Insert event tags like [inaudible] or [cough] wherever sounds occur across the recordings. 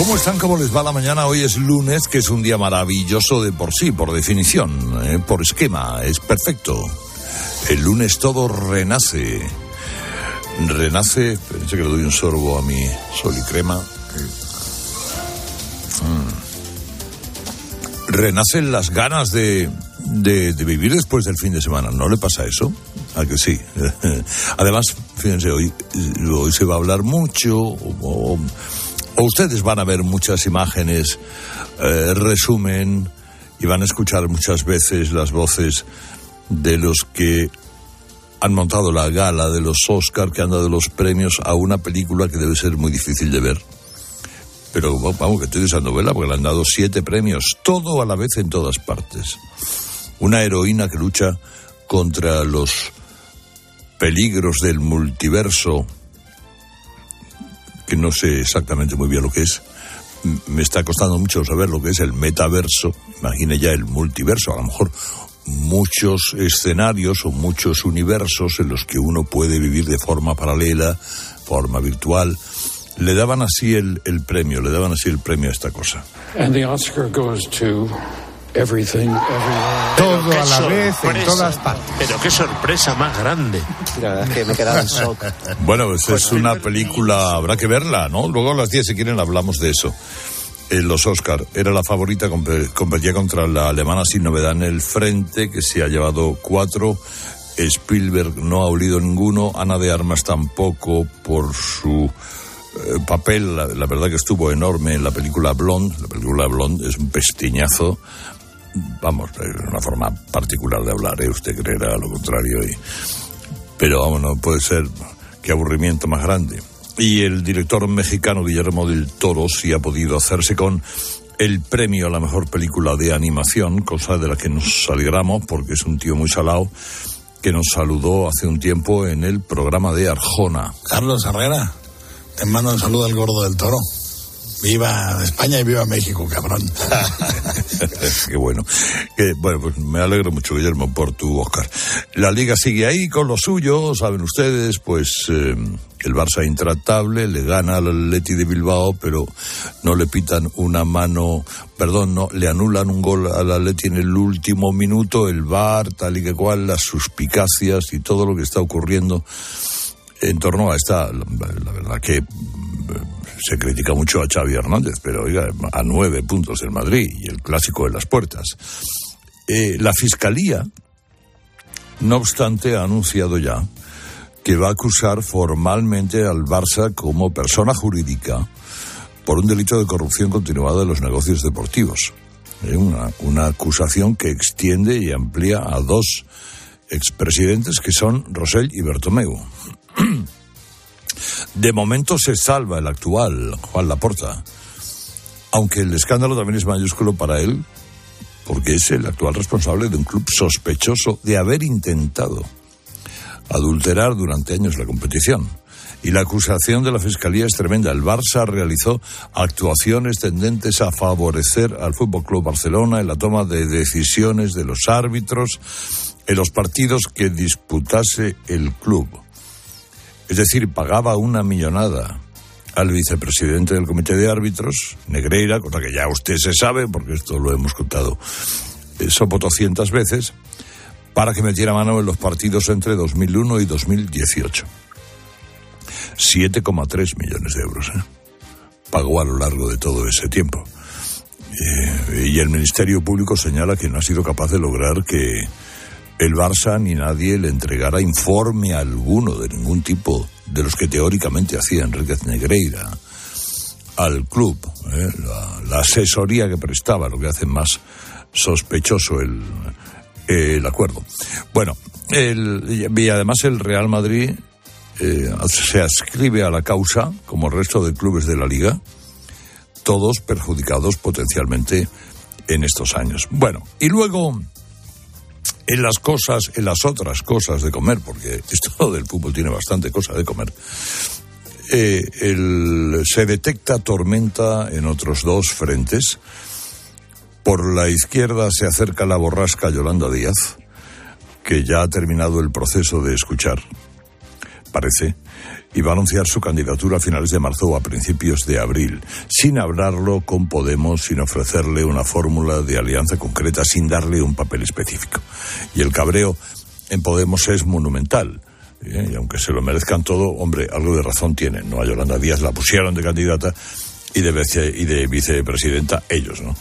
¿Cómo están? ¿Cómo les va la mañana? Hoy es lunes, que es un día maravilloso de por sí, por definición, ¿eh? por esquema, es perfecto. El lunes todo renace. Renace, pensé que le doy un sorbo a mi sol y crema. Mm. Renacen las ganas de, de, vivir después del fin de semana. ¿No le pasa eso? ¿A que sí? [laughs] Además, fíjense, hoy, hoy se va a hablar mucho. Ustedes van a ver muchas imágenes, eh, resumen y van a escuchar muchas veces las voces de los que han montado la gala de los Oscar que han dado los premios a una película que debe ser muy difícil de ver. Pero vamos, que estoy esa novela porque le han dado siete premios, todo a la vez en todas partes. Una heroína que lucha contra los peligros del multiverso que no sé exactamente muy bien lo que es. Me está costando mucho saber lo que es el metaverso. Imagine ya el multiverso, a lo mejor muchos escenarios o muchos universos en los que uno puede vivir de forma paralela, forma virtual. Le daban así el, el premio, le daban así el premio a esta cosa. And the Oscar goes to Everything, everywhere. Todo a la vez en todas partes. Pero qué sorpresa más grande. La verdad es que me he quedado en shock. [laughs] Bueno, pues es una película, habrá que verla, ¿no? Luego a las 10, si quieren, hablamos de eso. Eh, los Oscar era la favorita, competía contra la alemana sin novedad en el frente, que se ha llevado cuatro. Spielberg no ha olido ninguno, Ana de Armas tampoco por su eh, papel, la, la, verdad que estuvo enorme en la película Blonde. La película Blonde es un pestiñazo. Vamos, una forma particular de hablar, ¿eh? usted creerá lo contrario. Y... Pero vamos, no puede ser. Qué aburrimiento más grande. Y el director mexicano Guillermo del Toro sí ha podido hacerse con el premio a la mejor película de animación, cosa de la que nos alegramos porque es un tío muy salado que nos saludó hace un tiempo en el programa de Arjona. Carlos Herrera, te mando un saludo al gordo del toro. Viva España y viva México, cabrón. [laughs] Qué bueno. Bueno, pues me alegro mucho, Guillermo, por tu Oscar. La liga sigue ahí con lo suyo, saben ustedes, pues eh, el Barça intratable le gana al Atleti de Bilbao, pero no le pitan una mano, perdón, no, le anulan un gol al Atleti en el último minuto, el VAR, tal y que cual, las suspicacias y todo lo que está ocurriendo en torno a esta, la verdad que se critica mucho a Xavi Hernández, pero oiga, a nueve puntos el Madrid y el clásico de las puertas. Eh, la Fiscalía, no obstante, ha anunciado ya que va a acusar formalmente al Barça como persona jurídica por un delito de corrupción continuada de los negocios deportivos. Eh, una, una acusación que extiende y amplía a dos expresidentes que son Rosell y Bertomeu. [clears throat] De momento se salva el actual, Juan Laporta, aunque el escándalo también es mayúsculo para él, porque es el actual responsable de un club sospechoso de haber intentado adulterar durante años la competición. Y la acusación de la Fiscalía es tremenda. El Barça realizó actuaciones tendentes a favorecer al Fútbol Club Barcelona en la toma de decisiones de los árbitros en los partidos que disputase el club. Es decir, pagaba una millonada al vicepresidente del comité de árbitros, Negreira, cosa que ya usted se sabe, porque esto lo hemos contado sopotoscientas veces, para que metiera mano en los partidos entre 2001 y 2018. 7,3 millones de euros. ¿eh? Pagó a lo largo de todo ese tiempo. Eh, y el Ministerio Público señala que no ha sido capaz de lograr que el Barça ni nadie le entregara informe alguno de ningún tipo de los que teóricamente hacía Enriquez Negreira al club, ¿eh? la, la, asesoría que prestaba, lo que hace más sospechoso el, el acuerdo. Bueno, el, y además el Real Madrid eh, se ascribe a la causa, como el resto de clubes de la liga, todos perjudicados potencialmente en estos años. Bueno, y luego en las cosas, en las otras cosas de comer, porque esto [laughs] del fútbol tiene bastante cosa de comer. Eh, se detecta tormenta en otros dos frentes. Por la izquierda se acerca la borrasca Yolanda Díaz, que ya ha terminado el proceso de escuchar, parece, y va a anunciar su candidatura a finales de marzo o a principios de abril, sin hablarlo con Podemos, sin ofrecerle una fórmula de alianza concreta, sin darle un papel específico. Y el cabreo en Podemos es monumental. ¿eh? Y aunque se lo merezcan todo, hombre, algo de razón tienen. ¿no? A Yolanda Díaz la pusieron de candidata y de, y de vicepresidenta ellos, ¿no?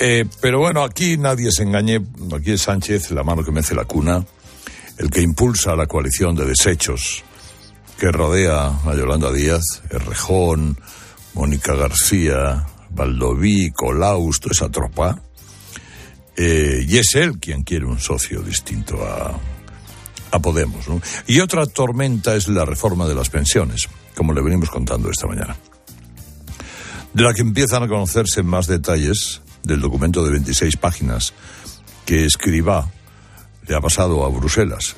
Eh, pero bueno, aquí nadie se engañe. Aquí es Sánchez, la mano que mece la cuna, el que impulsa la coalición de desechos que rodea a Yolanda Díaz, Errejón, Mónica García, Valdoví, Colaus, toda esa tropa. Eh, y es él quien quiere un socio distinto a, a Podemos. Y otra tormenta es la reforma de las pensiones, como le venimos contando esta mañana, de la que empiezan a conocerse más detalles del documento de 26 páginas que escriba le ha pasado a Bruselas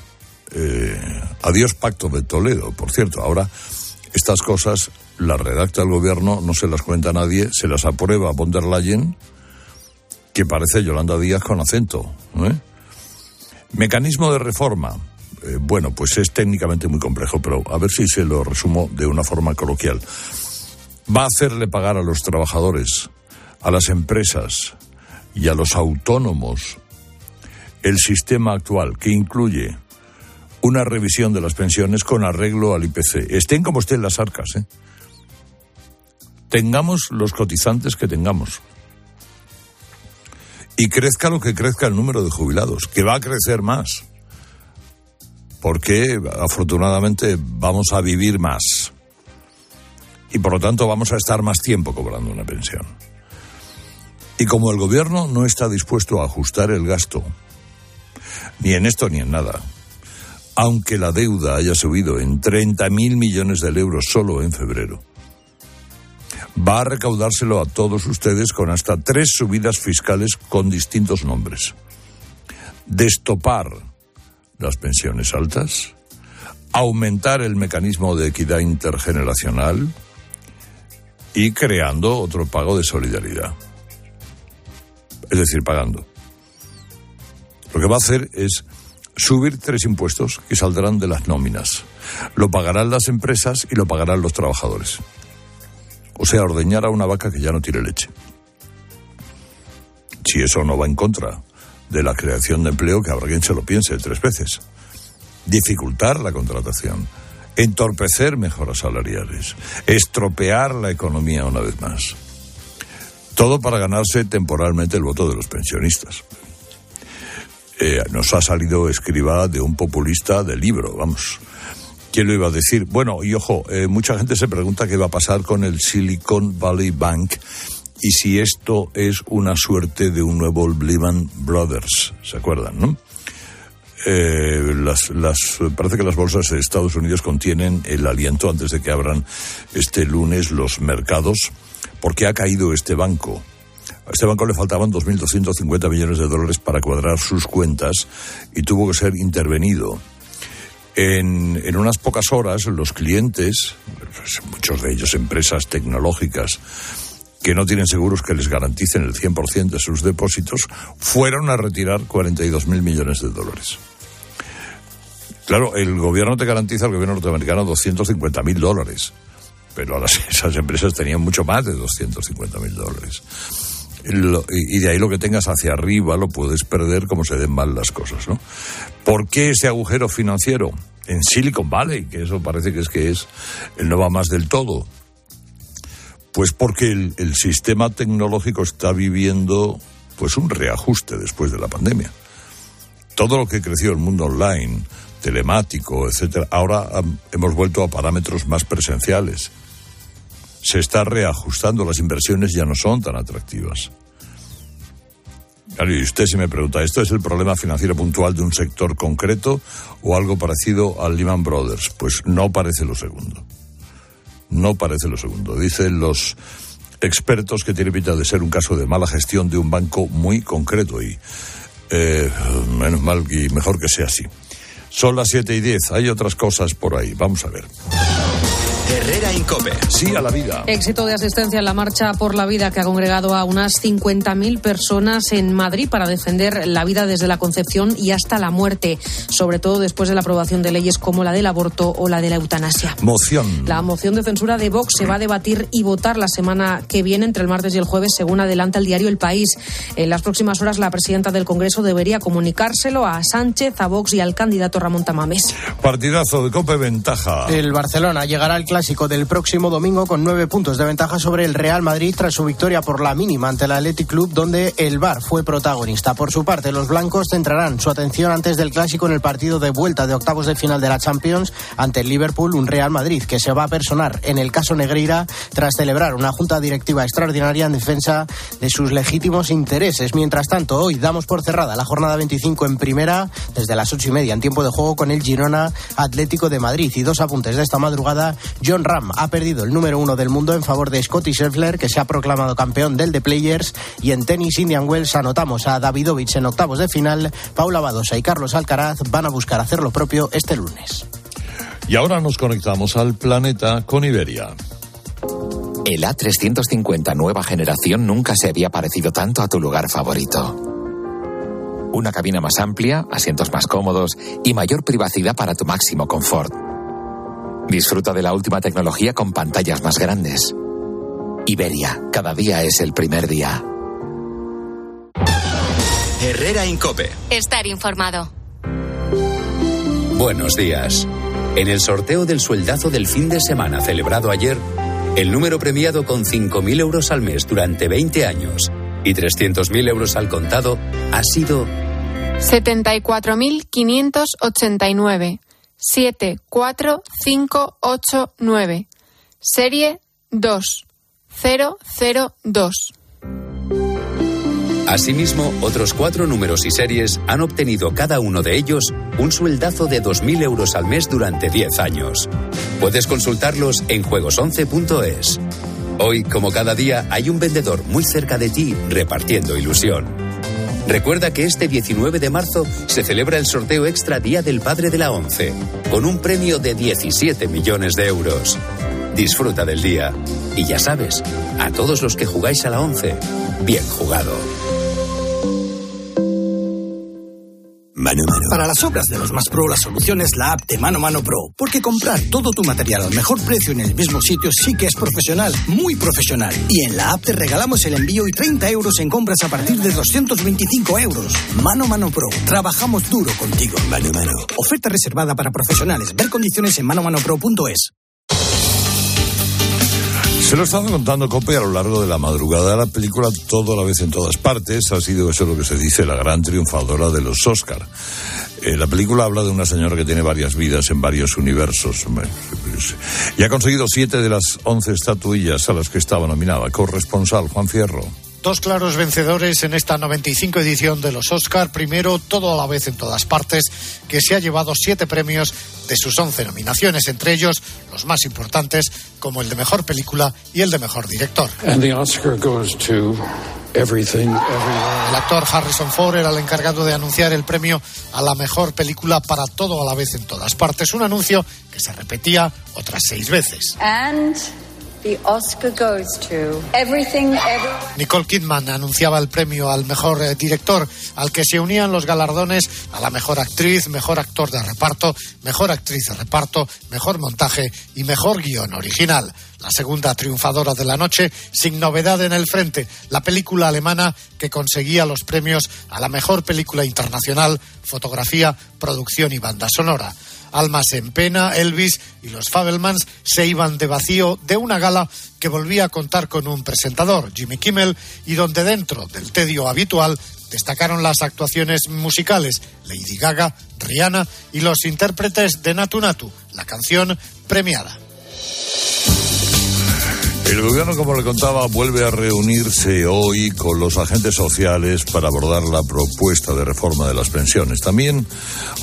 eh, adiós pacto de Toledo, por cierto. Ahora, estas cosas las redacta el gobierno, no se las cuenta nadie, se las aprueba von der Leyen, que parece Yolanda Díaz con acento. ¿eh? Mecanismo de reforma. Eh, bueno, pues es técnicamente muy complejo, pero a ver si se lo resumo de una forma coloquial. Va a hacerle pagar a los trabajadores, a las empresas y a los autónomos el sistema actual, que incluye una revisión de las pensiones con arreglo al IPC. Estén como estén las arcas, ¿eh? Tengamos los cotizantes que tengamos. Y crezca lo que crezca el número de jubilados, que va a crecer más. Porque afortunadamente vamos a vivir más. Y por lo tanto vamos a estar más tiempo cobrando una pensión. Y como el gobierno no está dispuesto a ajustar el gasto, ni en esto ni en nada, aunque la deuda haya subido en 30.000 millones de euros solo en febrero. Va a recaudárselo a todos ustedes con hasta tres subidas fiscales con distintos nombres. Destopar las pensiones altas, aumentar el mecanismo de equidad intergeneracional y creando otro pago de solidaridad. Es decir, pagando. Lo que va a hacer es subir tres impuestos que saldrán de las nóminas. Lo pagarán las empresas y lo pagarán los trabajadores. O sea, ordeñar a una vaca que ya no tiene leche. Si eso no va en contra de la creación de empleo, que habrá quien se lo piense tres veces. Dificultar la contratación, entorpecer mejoras salariales, estropear la economía una vez más. Todo para ganarse temporalmente el voto de los pensionistas. Eh, nos ha salido escriba de un populista del libro, vamos. ¿Quién lo iba a decir? Bueno, y ojo, eh, mucha gente se pregunta qué va a pasar con el Silicon Valley Bank y si esto es una suerte de un nuevo Lehman Brothers, ¿se acuerdan, no? Eh, las, las, parece que las bolsas de Estados Unidos contienen el aliento antes de que abran este lunes los mercados, porque ha caído este banco a este banco le faltaban 2.250 millones de dólares para cuadrar sus cuentas y tuvo que ser intervenido. En, en unas pocas horas, los clientes, muchos de ellos empresas tecnológicas, que no tienen seguros que les garanticen el 100% de sus depósitos, fueron a retirar 42.000 millones de dólares. Claro, el gobierno te garantiza, el gobierno norteamericano, 250.000 dólares, pero [laughs] esas empresas tenían mucho más de 250.000 dólares y de ahí lo que tengas hacia arriba lo puedes perder como se den mal las cosas, ¿no? ¿Por qué ese agujero financiero? En Silicon Valley, que eso parece que es que es, no va más del todo. Pues porque el, el sistema tecnológico está viviendo pues un reajuste después de la pandemia. Todo lo que creció el mundo online, telemático, etcétera, ahora hemos vuelto a parámetros más presenciales se está reajustando, las inversiones ya no son tan atractivas. y usted se me pregunta, ¿esto es el problema financiero puntual de un sector concreto o algo parecido al Lehman Brothers? Pues no parece lo segundo. No parece lo segundo. Dicen los, expertos que tiene pinta de ser un caso de mala gestión de un banco muy concreto y eh, menos mal y mejor que sea así. Son las 7 y 10, hay otras cosas por ahí, vamos a ver. Herrera Incope. Sí a la vida. Éxito de asistencia en la marcha por la vida que ha congregado a unas 50.000 personas en Madrid para defender la vida desde la concepción y hasta la muerte, sobre todo después de la aprobación de leyes como la del aborto o la de la eutanasia. Moción. La moción de censura de Vox se va a debatir y votar la semana que viene entre el martes y el jueves, según adelanta el diario El País. En las próximas horas, la presidenta del Congreso debería comunicárselo a Sánchez, a Vox y al candidato Ramón Tamames. Partidazo de Cope Ventaja. El Barcelona llegará al clásico del próximo domingo con nueve puntos de ventaja sobre el Real Madrid tras su victoria por la mínima ante el Athletic Club, donde el Bar fue protagonista. Por su parte, los blancos centrarán su atención antes del clásico en el partido de vuelta de octavos de final de la Champions ante el Liverpool, un Real Madrid que se va a personar en el caso Negreira tras celebrar una junta directiva extraordinaria en defensa de sus legítimos intereses. Mientras tanto, hoy damos por cerrada la jornada 25 en primera desde las ocho y media en tiempo de juego con el Girona Atlético de Madrid. Y dos apuntes de esta madrugada, John Ram ha perdido el número uno del mundo en favor de Scotty Scheffler, que se ha proclamado campeón del The Players. Y en tenis Indian Wells anotamos a Davidovich en octavos de final. Paula Badosa y Carlos Alcaraz van a buscar hacer lo propio este lunes. Y ahora nos conectamos al planeta con Iberia. El A350 nueva generación nunca se había parecido tanto a tu lugar favorito. Una cabina más amplia, asientos más cómodos y mayor privacidad para tu máximo confort. Disfruta de la última tecnología con pantallas más grandes. Iberia, cada día es el primer día. Herrera Incope. Estar informado. Buenos días. En el sorteo del sueldazo del fin de semana celebrado ayer, el número premiado con 5.000 euros al mes durante 20 años y 300.000 euros al contado ha sido 74.589. 74589. Serie 2002. Asimismo, otros cuatro números y series han obtenido cada uno de ellos un sueldazo de 2.000 euros al mes durante 10 años. Puedes consultarlos en juegos11.es. Hoy, como cada día, hay un vendedor muy cerca de ti repartiendo ilusión. Recuerda que este 19 de marzo se celebra el sorteo extra Día del Padre de la ONCE, con un premio de 17 millones de euros. Disfruta del día. Y ya sabes, a todos los que jugáis a la ONCE, bien jugado. Mano Mano. Para las obras de los más pro, la solución es la app de Mano Mano Pro. Porque comprar todo tu material al mejor precio en el mismo sitio sí que es profesional, muy profesional. Y en la app te regalamos el envío y 30 euros en compras a partir de 225 euros. Mano Mano Pro. Trabajamos duro contigo. Mano Mano. Oferta reservada para profesionales. Ver condiciones en manomanopro.es. Se lo he estado contando Cope a lo largo de la madrugada. La película Todo a la vez en todas partes ha sido, eso es lo que se dice, la gran triunfadora de los Oscar. Eh, la película habla de una señora que tiene varias vidas en varios universos y ha conseguido siete de las once estatuillas a las que estaba nominada. Corresponsal Juan Fierro. Dos claros vencedores en esta 95 edición de los Oscar. Primero, todo a la vez en todas partes, que se ha llevado siete premios de sus once nominaciones, entre ellos los más importantes, como el de mejor película y el de mejor director. And the Oscar goes to everything, everywhere. El actor Harrison Ford era el encargado de anunciar el premio a la mejor película para todo a la vez en todas partes. Un anuncio que se repetía otras seis veces. And the Oscar goes to everything, everywhere. Nicole Kidman anunciaba el premio al mejor eh, director, al que se unían los galardones a la mejor actriz, mejor actor de reparto, mejor actriz de reparto, mejor montaje y mejor guion original. La segunda triunfadora de la noche, sin novedad en el frente, la película alemana que conseguía los premios a la mejor película internacional, fotografía, producción y banda sonora. Almas en pena, Elvis y los Fabelmans se iban de vacío de una gala que volvía a contar con un presentador, Jimmy Kimmel, y donde dentro del tedio habitual destacaron las actuaciones musicales, Lady Gaga, Rihanna y los intérpretes de Natu Natu, la canción premiada. El gobierno, como le contaba, vuelve a reunirse hoy con los agentes sociales para abordar la propuesta de reforma de las pensiones. También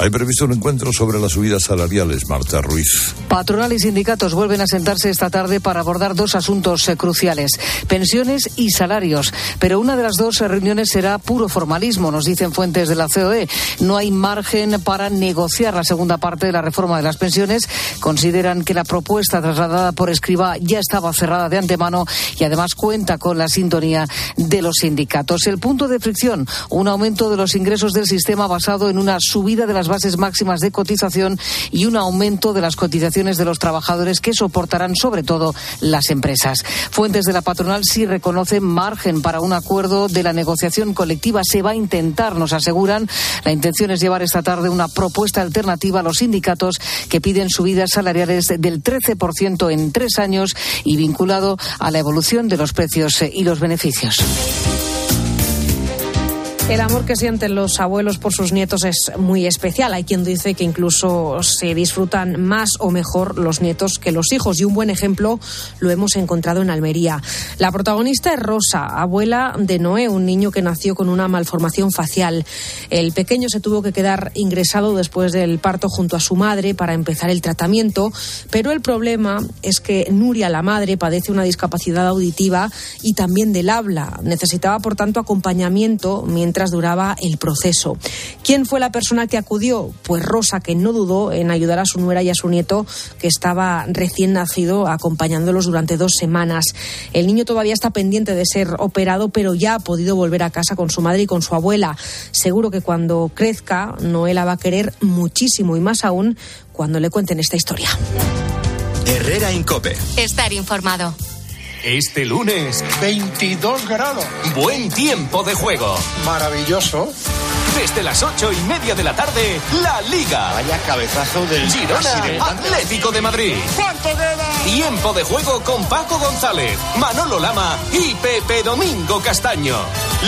hay previsto un encuentro sobre las subidas salariales, Marta Ruiz. Patronal y sindicatos vuelven a sentarse esta tarde para abordar dos asuntos eh, cruciales, pensiones y salarios. Pero una de las dos reuniones será puro formalismo, nos dicen fuentes de la COE. No hay margen para negociar la segunda parte de la reforma de las pensiones. Consideran que la propuesta trasladada por Escriba ya estaba cerrada de antemano y además cuenta con la sintonía de los sindicatos. El punto de fricción, un aumento de los ingresos del sistema basado en una subida de las bases máximas de cotización y un aumento de las cotizaciones de los trabajadores que soportarán sobre todo las empresas. Fuentes de la patronal sí reconocen margen para un acuerdo de la negociación colectiva. Se va a intentar, nos aseguran. La intención es llevar esta tarde una propuesta alternativa a los sindicatos que piden subidas salariales del 13% en tres años y a la evolución de los precios eh, y los beneficios. El amor que sienten los abuelos por sus nietos es muy especial. Hay quien dice que incluso se disfrutan más o mejor los nietos que los hijos. Y un buen ejemplo lo hemos encontrado en Almería. La protagonista es Rosa, abuela de Noé, un niño que nació con una malformación facial. El pequeño se tuvo que quedar ingresado después del parto junto a su madre para empezar el tratamiento. Pero el problema es que Nuria, la madre, padece una discapacidad auditiva y también del habla. Necesitaba, por tanto, acompañamiento mientras duraba el proceso. ¿Quién fue la persona que acudió? Pues Rosa, que no dudó en ayudar a su nuera y a su nieto, que estaba recién nacido, acompañándolos durante dos semanas. El niño todavía está pendiente de ser operado, pero ya ha podido volver a casa con su madre y con su abuela. Seguro que cuando crezca, Noela va a querer muchísimo y más aún cuando le cuenten esta historia. Herrera Incope. Estar informado. Este lunes, 22 grados. Buen tiempo de juego. Maravilloso. Desde las ocho y media de la tarde, la Liga. Vaya cabezazo del Girona Atlético de Madrid. ¿Cuánto queda? Tiempo de juego con Paco González, Manolo Lama y Pepe Domingo Castaño.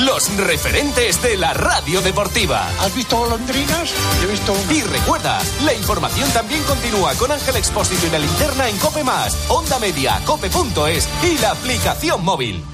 Los referentes de la radio deportiva. ¿Has visto golondrinas? Yo he visto Y recuerda, la información también continúa con Ángel Expósito y la linterna en Cope Más, Onda Media, Cope.es y la aplicación móvil.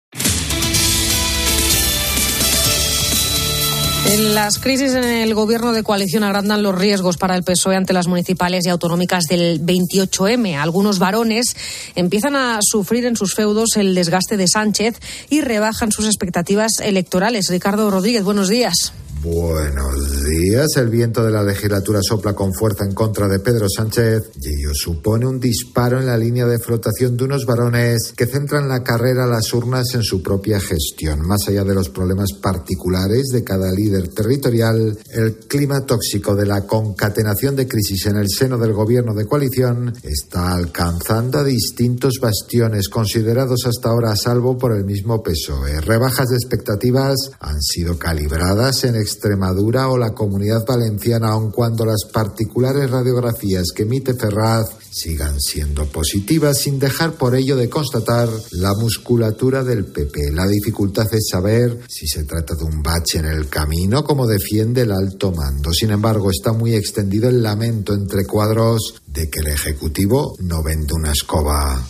Las crisis en el gobierno de coalición agrandan los riesgos para el PSOE ante las municipales y autonómicas del 28M. Algunos varones empiezan a sufrir en sus feudos el desgaste de Sánchez y rebajan sus expectativas electorales. Ricardo Rodríguez, buenos días. Buenos días. El viento de la legislatura sopla con fuerza en contra de Pedro Sánchez y ello supone un disparo en la línea de flotación de unos varones que centran la carrera a las urnas en su propia gestión. Más allá de los problemas particulares de cada líder territorial, el clima tóxico de la concatenación de crisis en el seno del gobierno de coalición está alcanzando a distintos bastiones considerados hasta ahora a salvo por el mismo PSOE. Rebajas de expectativas han sido calibradas en Extremadura o la comunidad valenciana, aun cuando las particulares radiografías que emite Ferraz sigan siendo positivas, sin dejar por ello de constatar la musculatura del PP. La dificultad es saber si se trata de un bache en el camino, como defiende el alto mando. Sin embargo, está muy extendido el lamento entre cuadros de que el Ejecutivo no vende una escoba.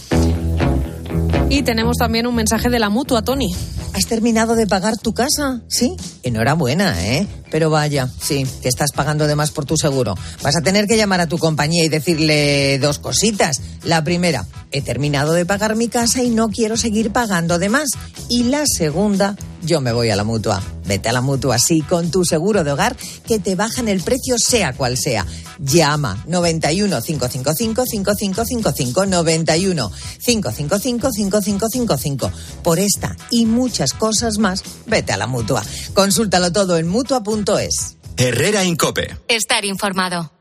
Y tenemos también un mensaje de la mutua, Tony. ¿Has terminado de pagar tu casa? Sí. Enhorabuena, ¿eh? Pero vaya, sí, te estás pagando de más por tu seguro. Vas a tener que llamar a tu compañía y decirle dos cositas. La primera, he terminado de pagar mi casa y no quiero seguir pagando de más. Y la segunda, yo me voy a la mutua. Vete a la mutua, sí, con tu seguro de hogar, que te bajan el precio sea cual sea. Llama 91 555 5555 91 555 5555. Por esta y muchas cosas más, vete a la mutua. Consúltalo todo en mutua.es. Herrera Incope. Estar informado.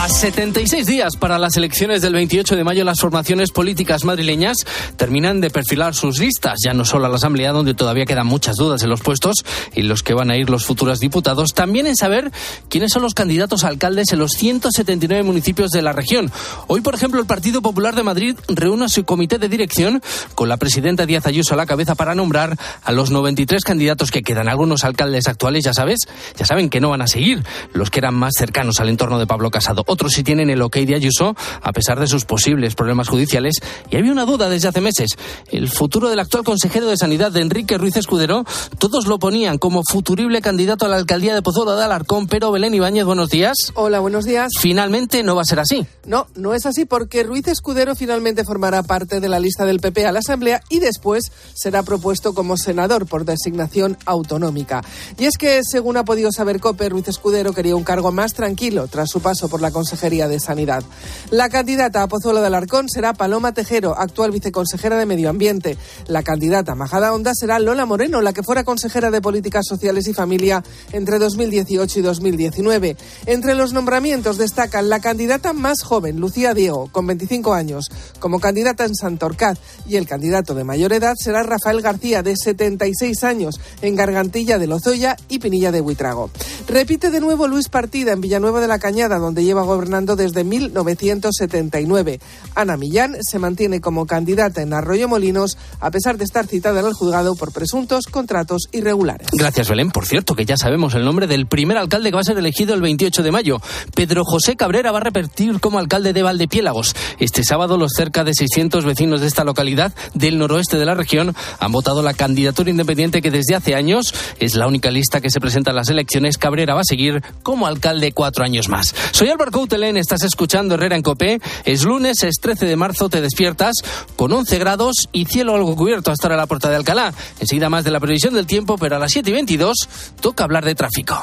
A 76 días para las elecciones del 28 de mayo, las formaciones políticas madrileñas terminan de perfilar sus listas, ya no solo a la Asamblea, donde todavía quedan muchas dudas en los puestos y los que van a ir los futuros diputados, también en saber quiénes son los candidatos alcaldes en los 179 municipios de la región. Hoy, por ejemplo, el Partido Popular de Madrid reúne a su comité de dirección con la presidenta Díaz Ayuso a la cabeza para nombrar a los 93 candidatos que quedan. Algunos alcaldes actuales, ya sabes, ya saben que no van a seguir, los que eran más cercanos al entorno de Pablo Casado. Otros sí tienen el ok de Ayuso, a pesar de sus posibles problemas judiciales. Y había una duda desde hace meses. El futuro del actual consejero de Sanidad, de Enrique Ruiz Escudero, todos lo ponían como futurible candidato a la alcaldía de Pozuelo de Alarcón, pero Belén Ibáñez, buenos días. Hola, buenos días. Finalmente no va a ser así. No, no es así porque Ruiz Escudero finalmente formará parte de la lista del PP a la Asamblea y después será propuesto como senador por designación autonómica. Y es que, según ha podido saber COPE, Ruiz Escudero quería un cargo más tranquilo tras su paso por la Consejería de Sanidad. La candidata a Pozuelo de Alarcón será Paloma Tejero, actual viceconsejera de Medio Ambiente. La candidata a Majada Honda será Lola Moreno, la que fuera consejera de Políticas Sociales y Familia entre 2018 y 2019. Entre los nombramientos destacan la candidata más joven, Lucía Diego, con 25 años, como candidata en Santorcaz, y el candidato de mayor edad será Rafael García, de 76 años, en Gargantilla de Lozoya y Pinilla de Huitrago. Repite de nuevo Luis Partida en Villanueva de la Cañada, donde lleva gobernando desde 1979. Ana Millán se mantiene como candidata en Arroyo Molinos, a pesar de estar citada en el juzgado por presuntos contratos irregulares. Gracias, Belén. Por cierto, que ya sabemos el nombre del primer alcalde que va a ser elegido el 28 de mayo. Pedro José Cabrera va a repetir como alcalde de Valdepiélagos. Este sábado, los cerca de 600 vecinos de esta localidad del noroeste de la región han votado la candidatura independiente que desde hace años es la única lista que se presenta en las elecciones. Cabrera va a seguir como alcalde cuatro años más. Soy Álvaro Coutelén, estás escuchando Herrera en Copé. Es lunes, es 13 de marzo, te despiertas con 11 grados y cielo algo cubierto hasta ahora la puerta de Alcalá. Enseguida más de la previsión del tiempo, pero a las 7 y 22 toca hablar de tráfico.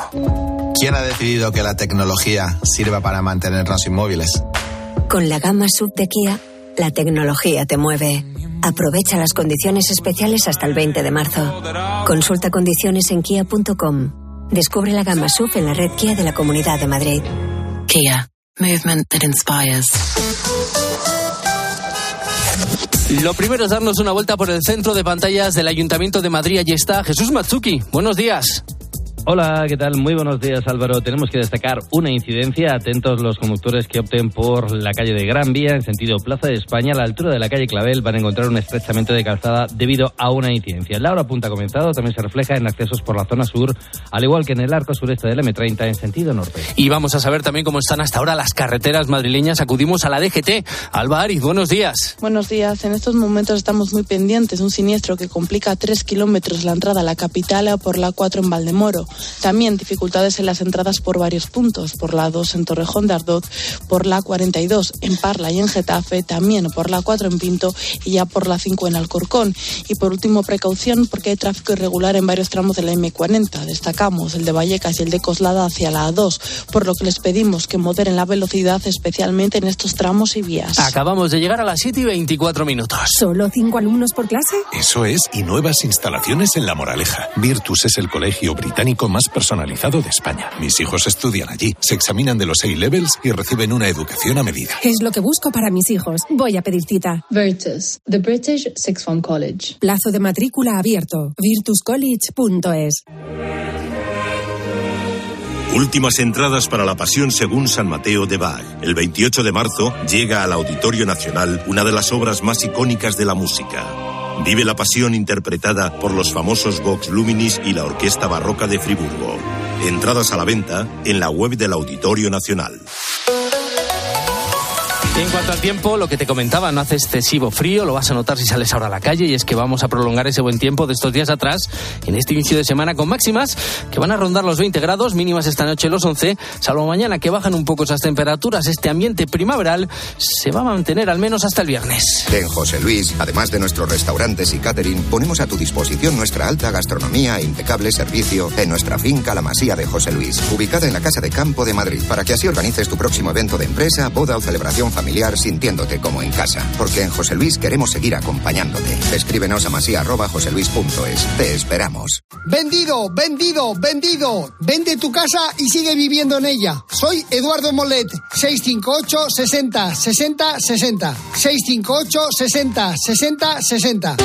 ¿Quién ha decidido que la tecnología sirva para mantenernos inmóviles? Con la gama sub de Kia, la tecnología te mueve. Aprovecha las condiciones especiales hasta el 20 de marzo. Consulta condiciones en kia.com. Descubre la gama sub en la red Kia de la Comunidad de Madrid. Kia. Movement that inspires. Lo primero es darnos una vuelta por el centro de pantallas del Ayuntamiento de Madrid. Allí está Jesús Matsuki. Buenos días. Hola, ¿qué tal? Muy buenos días, Álvaro. Tenemos que destacar una incidencia. Atentos los conductores que opten por la calle de Gran Vía en sentido Plaza de España. A la altura de la calle Clavel van a encontrar un estrechamiento de calzada debido a una incidencia. La hora punta comenzado también se refleja en accesos por la zona sur, al igual que en el arco sureste del M30 en sentido norte. Y vamos a saber también cómo están hasta ahora las carreteras madrileñas. Acudimos a la DGT. Alba Ariz, buenos días. Buenos días. En estos momentos estamos muy pendientes de un siniestro que complica tres kilómetros la entrada a la capital por la 4 en Valdemoro. También dificultades en las entradas por varios puntos, por la 2 en Torrejón de Ardoz, por la 42 en Parla y en Getafe, también por la 4 en Pinto y ya por la 5 en Alcorcón. Y por último, precaución porque hay tráfico irregular en varios tramos de la M40. Destacamos el de Vallecas y el de Coslada hacia la A2, por lo que les pedimos que moderen la velocidad, especialmente en estos tramos y vías. Acabamos de llegar a las 7 y 24 minutos. ¿Solo cinco alumnos por clase? Eso es, y nuevas instalaciones en La Moraleja. Virtus es el colegio británico más personalizado de España. Mis hijos estudian allí, se examinan de los A-levels y reciben una educación a medida. Es lo que busco para mis hijos. Voy a pedir cita. Virtus, the British Sixth Form College. Plazo de matrícula abierto. virtuscollege.es. Últimas entradas para la Pasión según San Mateo de Bach. El 28 de marzo llega al Auditorio Nacional una de las obras más icónicas de la música. Vive la pasión interpretada por los famosos Vox Luminis y la Orquesta Barroca de Friburgo. Entradas a la venta en la web del Auditorio Nacional. En cuanto al tiempo, lo que te comentaba, no hace excesivo frío, lo vas a notar si sales ahora a la calle y es que vamos a prolongar ese buen tiempo de estos días atrás en este inicio de semana con máximas que van a rondar los 20 grados, mínimas esta noche los 11, salvo mañana que bajan un poco esas temperaturas. Este ambiente primaveral se va a mantener al menos hasta el viernes. En José Luis, además de nuestros restaurantes y catering, ponemos a tu disposición nuestra alta gastronomía e impecable servicio en nuestra finca La Masía de José Luis, ubicada en la Casa de Campo de Madrid, para que así organices tu próximo evento de empresa, boda o celebración familiar sintiéndote como en casa. Porque en José Luis queremos seguir acompañándote. Escríbenos a masía.joseluis.es. Te esperamos. Vendido, vendido, vendido. Vende tu casa y sigue viviendo en ella. Soy Eduardo Molet. 658 60 60 60. 658 60 60 60.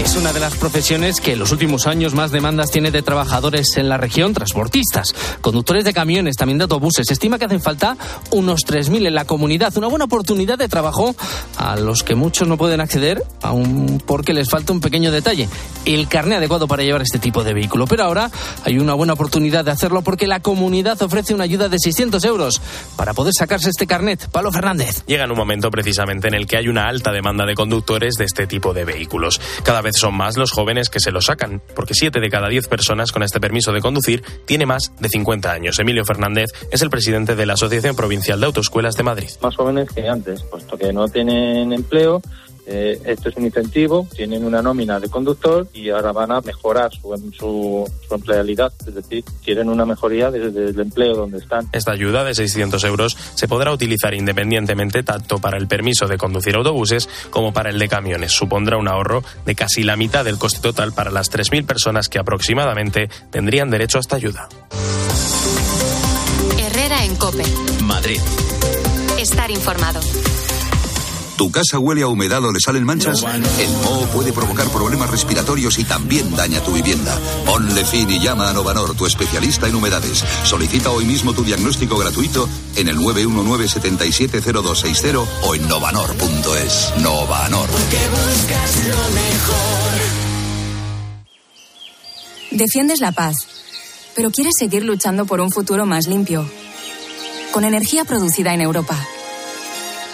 Es una de las profesiones que en los últimos años más demandas tiene de trabajadores en la región, transportistas, conductores de camiones, también de autobuses. Se estima que hacen falta unos 3.000 en la comunidad. Una buena oportunidad de trabajo a los que muchos no pueden acceder, aún porque les falta un pequeño detalle, el carné adecuado para llevar este tipo de vehículo. Pero ahora hay una buena oportunidad de hacerlo porque la comunidad ofrece una ayuda de 600 euros para poder sacarse este carnet. Pablo Fernández. Llega en un momento precisamente en el que hay una alta demanda de conductores de este tipo de vehículos. Cada vez son más los jóvenes que se lo sacan, porque 7 de cada 10 personas con este permiso de conducir tiene más de 50 años. Emilio Fernández es el presidente de la Asociación Provincial de Autoescuelas de Madrid. Más jóvenes que antes, puesto que no tienen empleo, eh, esto es un incentivo, tienen una nómina de conductor y ahora van a mejorar su, su, su empleabilidad, es decir, quieren una mejoría desde el empleo donde están. Esta ayuda de 600 euros se podrá utilizar independientemente tanto para el permiso de conducir autobuses como para el de camiones. Supondrá un ahorro de casi la mitad del coste total para las 3.000 personas que aproximadamente tendrían derecho a esta ayuda. Herrera en Cope. Madrid. Estar informado. ¿Tu casa huele a humedad o le salen manchas? El moho puede provocar problemas respiratorios y también daña tu vivienda. Ponle fin y llama a Novanor, tu especialista en humedades. Solicita hoy mismo tu diagnóstico gratuito en el 919-770260 o en novanor.es. Novanor. Defiendes la paz, pero quieres seguir luchando por un futuro más limpio. Con energía producida en Europa.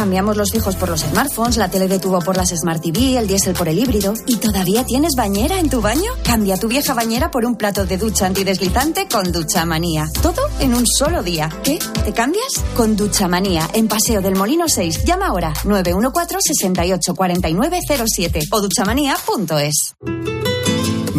Cambiamos los fijos por los smartphones, la tele de tubo por las Smart TV, el diésel por el híbrido. ¿Y todavía tienes bañera en tu baño? Cambia tu vieja bañera por un plato de ducha antideslizante con Duchamanía. Todo en un solo día. ¿Qué? ¿Te cambias? Con Duchamanía, en Paseo del Molino 6. Llama ahora 914-684907 o duchamanía.es.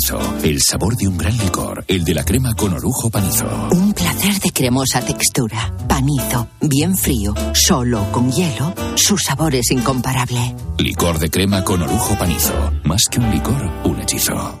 Panizo, el sabor de un gran licor, el de la crema con orujo panizo. Un placer de cremosa textura. Panizo, bien frío, solo con hielo, su sabor es incomparable. Licor de crema con orujo panizo. Más que un licor, un hechizo.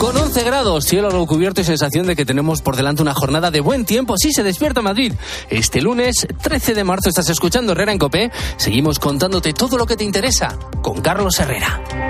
Con 11 grados, cielo a lo cubierto y sensación de que tenemos por delante una jornada de buen tiempo. Sí, se despierta Madrid. Este lunes 13 de marzo estás escuchando Herrera en Copé. Seguimos contándote todo lo que te interesa con Carlos Herrera.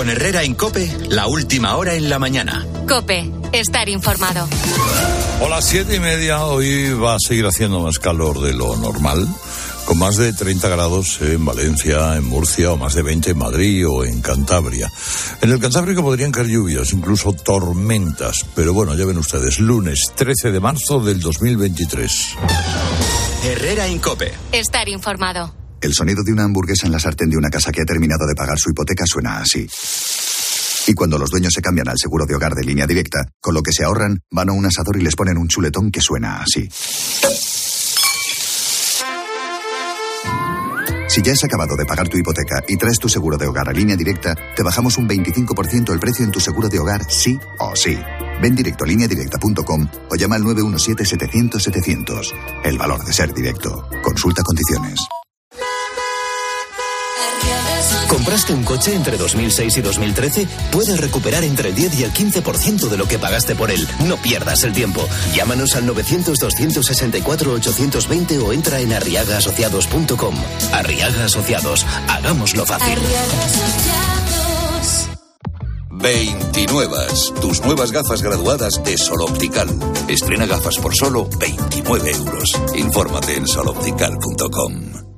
Con Herrera en Cope, la última hora en la mañana. Cope, estar informado. Hola, siete y media. Hoy va a seguir haciendo más calor de lo normal, con más de 30 grados en Valencia, en Murcia, o más de 20 en Madrid o en Cantabria. En el Cantábrico podrían caer lluvias, incluso tormentas. Pero bueno, ya ven ustedes, lunes 13 de marzo del 2023. Herrera en Cope. Estar informado. El sonido de una hamburguesa en la sartén de una casa que ha terminado de pagar su hipoteca suena así. Y cuando los dueños se cambian al seguro de hogar de línea directa, con lo que se ahorran, van a un asador y les ponen un chuletón que suena así. Si ya has acabado de pagar tu hipoteca y traes tu seguro de hogar a línea directa, te bajamos un 25% el precio en tu seguro de hogar sí o sí. Ven directo a lineadirecta.com o llama al 917-700-700. El valor de ser directo. Consulta condiciones. ¿Compraste un coche entre 2006 y 2013? Puedes recuperar entre el 10 y el 15% de lo que pagaste por él. No pierdas el tiempo. Llámanos al 900-264-820 o entra en arriagaasociados.com. Arriaga Asociados. Hagámoslo fácil. 29. Tus nuevas gafas graduadas de Sol Optical. Estrena gafas por solo 29 euros. Infórmate en soloptical.com.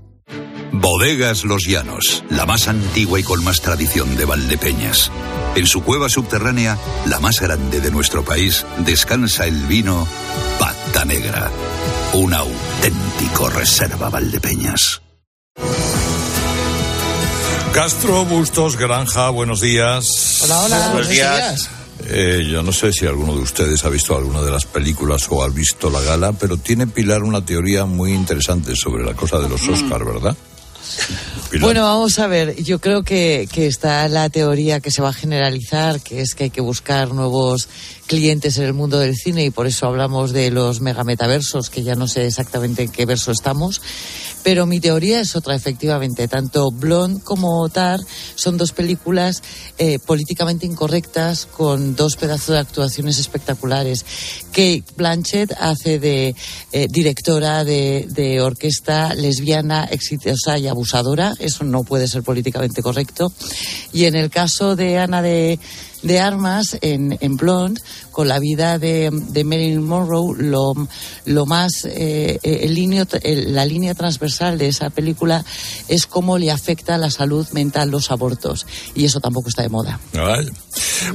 Bodegas Los Llanos, la más antigua y con más tradición de Valdepeñas. En su cueva subterránea, la más grande de nuestro país, descansa el vino Pata Negra, un auténtico reserva Valdepeñas. Castro Bustos Granja, buenos días. Hola, hola. Buenos días. Eh, yo no sé si alguno de ustedes ha visto alguna de las películas o ha visto la gala, pero tiene Pilar una teoría muy interesante sobre la cosa de los Oscar, ¿verdad? Bueno, vamos a ver. Yo creo que, que está la teoría que se va a generalizar, que es que hay que buscar nuevos clientes en el mundo del cine y por eso hablamos de los megametaversos, que ya no sé exactamente en qué verso estamos. Pero mi teoría es otra, efectivamente. Tanto Blonde como Tar son dos películas eh, políticamente incorrectas con dos pedazos de actuaciones espectaculares. Kate Blanchett hace de eh, directora de, de orquesta lesbiana, exitosa y abusadora. Eso no puede ser políticamente correcto. Y en el caso de Ana de de armas en, en con la vida de, de Marilyn Monroe, lo, lo más, eh, el linio, el- la línea transversal de esa película es cómo le afecta a la salud mental los abortos. Y eso tampoco está de moda. Ay.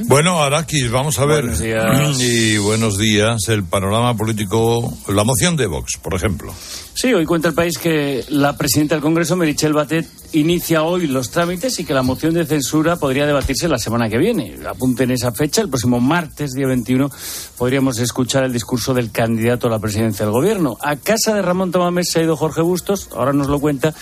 Bueno, Arakis, vamos a ver. Buenos días. Y buenos días. El panorama político, la moción de Vox, por ejemplo. Sí, hoy cuenta el país que la presidenta del Congreso, Merichel Batet, inicia hoy los trámites y que la moción de censura podría debatirse la semana que viene. Apunten esa fecha, el próximo martes, día 21, podríamos escuchar el discurso del candidato a la presidencia del gobierno. A casa de Ramón Tamames se ha ido Jorge Bustos, ahora nos lo cuenta,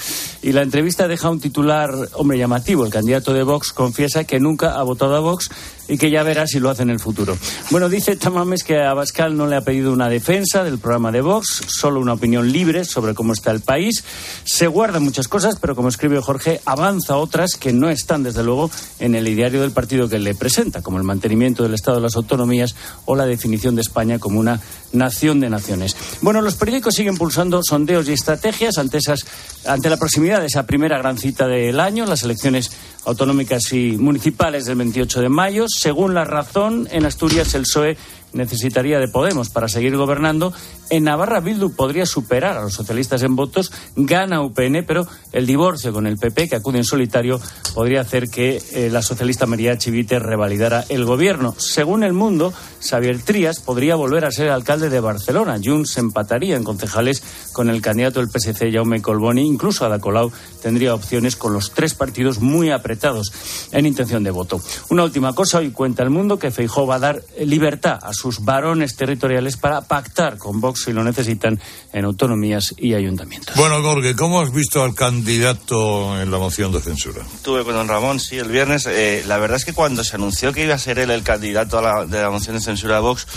y la entrevista deja un titular, hombre, llamativo. El candidato de Vox confiesa que nunca ha votado a Vox y que ya verá si lo hace en el futuro. Bueno, dice Tamames que a Bascal no le ha pedido una defensa del programa de Vox, solo una opinión libre sobre cómo está el país. Se guardan muchas cosas, pero como escribe Jorge, avanza otras que no están, desde luego, en el ideario del partido que le presenta, como el mantenimiento del Estado de las autonomías o la definición de España como una nación de naciones. Bueno, los periódicos siguen pulsando sondeos y estrategias ante, esas, ante la proximidad de esa primera gran cita del año, las elecciones autonómicas y municipales del 28 de mayo. Según la razón, en Asturias el PSOE necesitaría de Podemos para seguir gobernando. En Navarra Bildu podría superar a los socialistas en votos, gana UPN, pero el divorcio con el PP, que acude en solitario, podría hacer que eh, la socialista María Chivite revalidara el gobierno. Según El Mundo, Xavier Trías podría volver a ser alcalde de Barcelona. Junts empataría en concejales con el candidato del PSC, Jaume Colboni. Incluso Ada Colau tendría opciones con los tres partidos muy apretados en intención de voto. Una última cosa, hoy cuenta El Mundo que Feijó va a dar libertad a su sus varones territoriales para pactar con Vox si lo necesitan en autonomías y ayuntamientos. Bueno, Jorge, ¿cómo has visto al candidato en la moción de censura? Estuve con don Ramón, sí, el viernes. Eh, la verdad es que cuando se anunció que iba a ser él el candidato a la, de la moción de censura de Vox,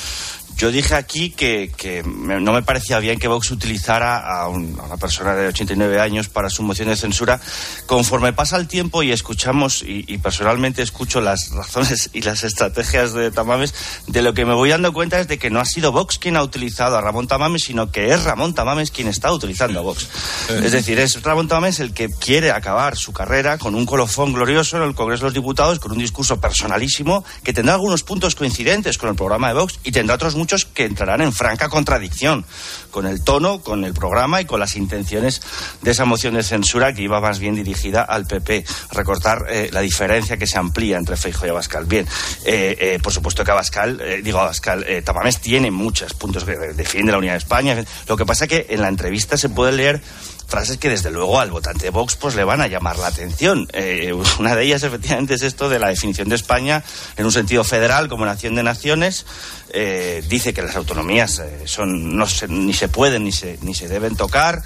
yo dije aquí que, que me- no me parecía bien que Vox utilizara a, un- a una persona de 89 años para su moción de censura. Conforme pasa el tiempo y escuchamos, y, y personalmente escucho las [laughs] razones y las estrategias de Tamames, de lo que me voy dando cuenta es de que no ha sido Vox quien ha utilizado a Ramón Tamames, sino que es Ramón Tamames quien está utilizando a Vox. Es decir, es Ramón Tamames el que quiere acabar su carrera con un colofón glorioso en el Congreso de los Diputados, con un discurso personalísimo que tendrá algunos puntos coincidentes con el programa de Vox y tendrá otros muchos que entrarán en franca contradicción con el tono, con el programa y con las intenciones de esa moción de censura que iba más bien dirigida al PP. Recortar eh, la diferencia que se amplía entre Feijo y Abascal. Bien, eh, eh, por supuesto que Abascal, eh, digo Abascal, eh, Tamames tiene muchos puntos que defiende la unidad de España. Lo que pasa que en la entrevista se puede leer frases que desde luego al votante de Vox pues le van a llamar la atención. Eh, una de ellas efectivamente es esto de la definición de España en un sentido federal como nación de naciones. Eh, dice que las autonomías eh, son no se- ni se pueden ni se, ni se deben tocar.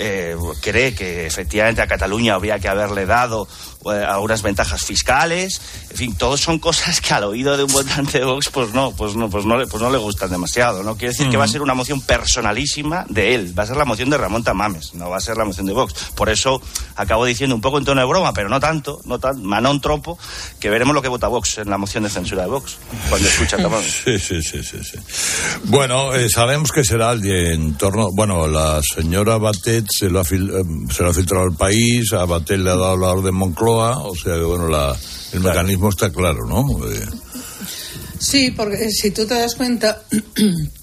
Eh, cree que efectivamente a Cataluña habría que haberle dado eh, algunas ventajas fiscales. En fin, todos son cosas que al oído de un votante de Vox pues no, pues no, pues no, le- pues no le gustan demasiado. No quiere decir que va a ser una moción personalísima de él. Va a ser la moción de Ramón Tamames, no va a ser la moción de Vox. Por eso acabo diciendo un poco en tono de broma, pero no tanto, no tan, manón tropo, que veremos lo que vota Vox en la moción de censura de Vox cuando escucha a [laughs] Tamames. Sí, sí, sí, sí. sí. Bueno, eh, sabemos que será el de en torno. Bueno, la señora Batet se lo ha, fil- eh, se lo ha filtrado al país, a Batet le ha dado la orden Moncloa, o sea que, bueno, la, el mecanismo está claro, ¿no? Eh, Sí, porque si tú te das cuenta, [clears throat]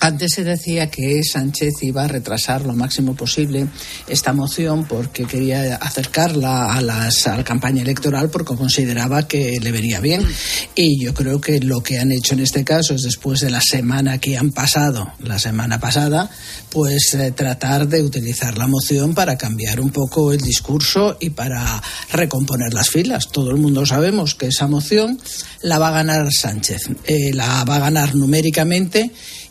antes se decía que Sánchez iba a retrasar lo máximo posible esta moción porque quería acercarla a, las, a la campaña electoral porque consideraba que le venía bien. Y yo creo que lo que han hecho en este caso es después de la semana que han pasado, la semana pasada, pues eh, tratar de utilizar la moción para cambiar un poco el discurso y para recomponer las filas. Todo el mundo sabemos que esa moción la va a ganar Sánchez, Eh, la va a ganar numéricamente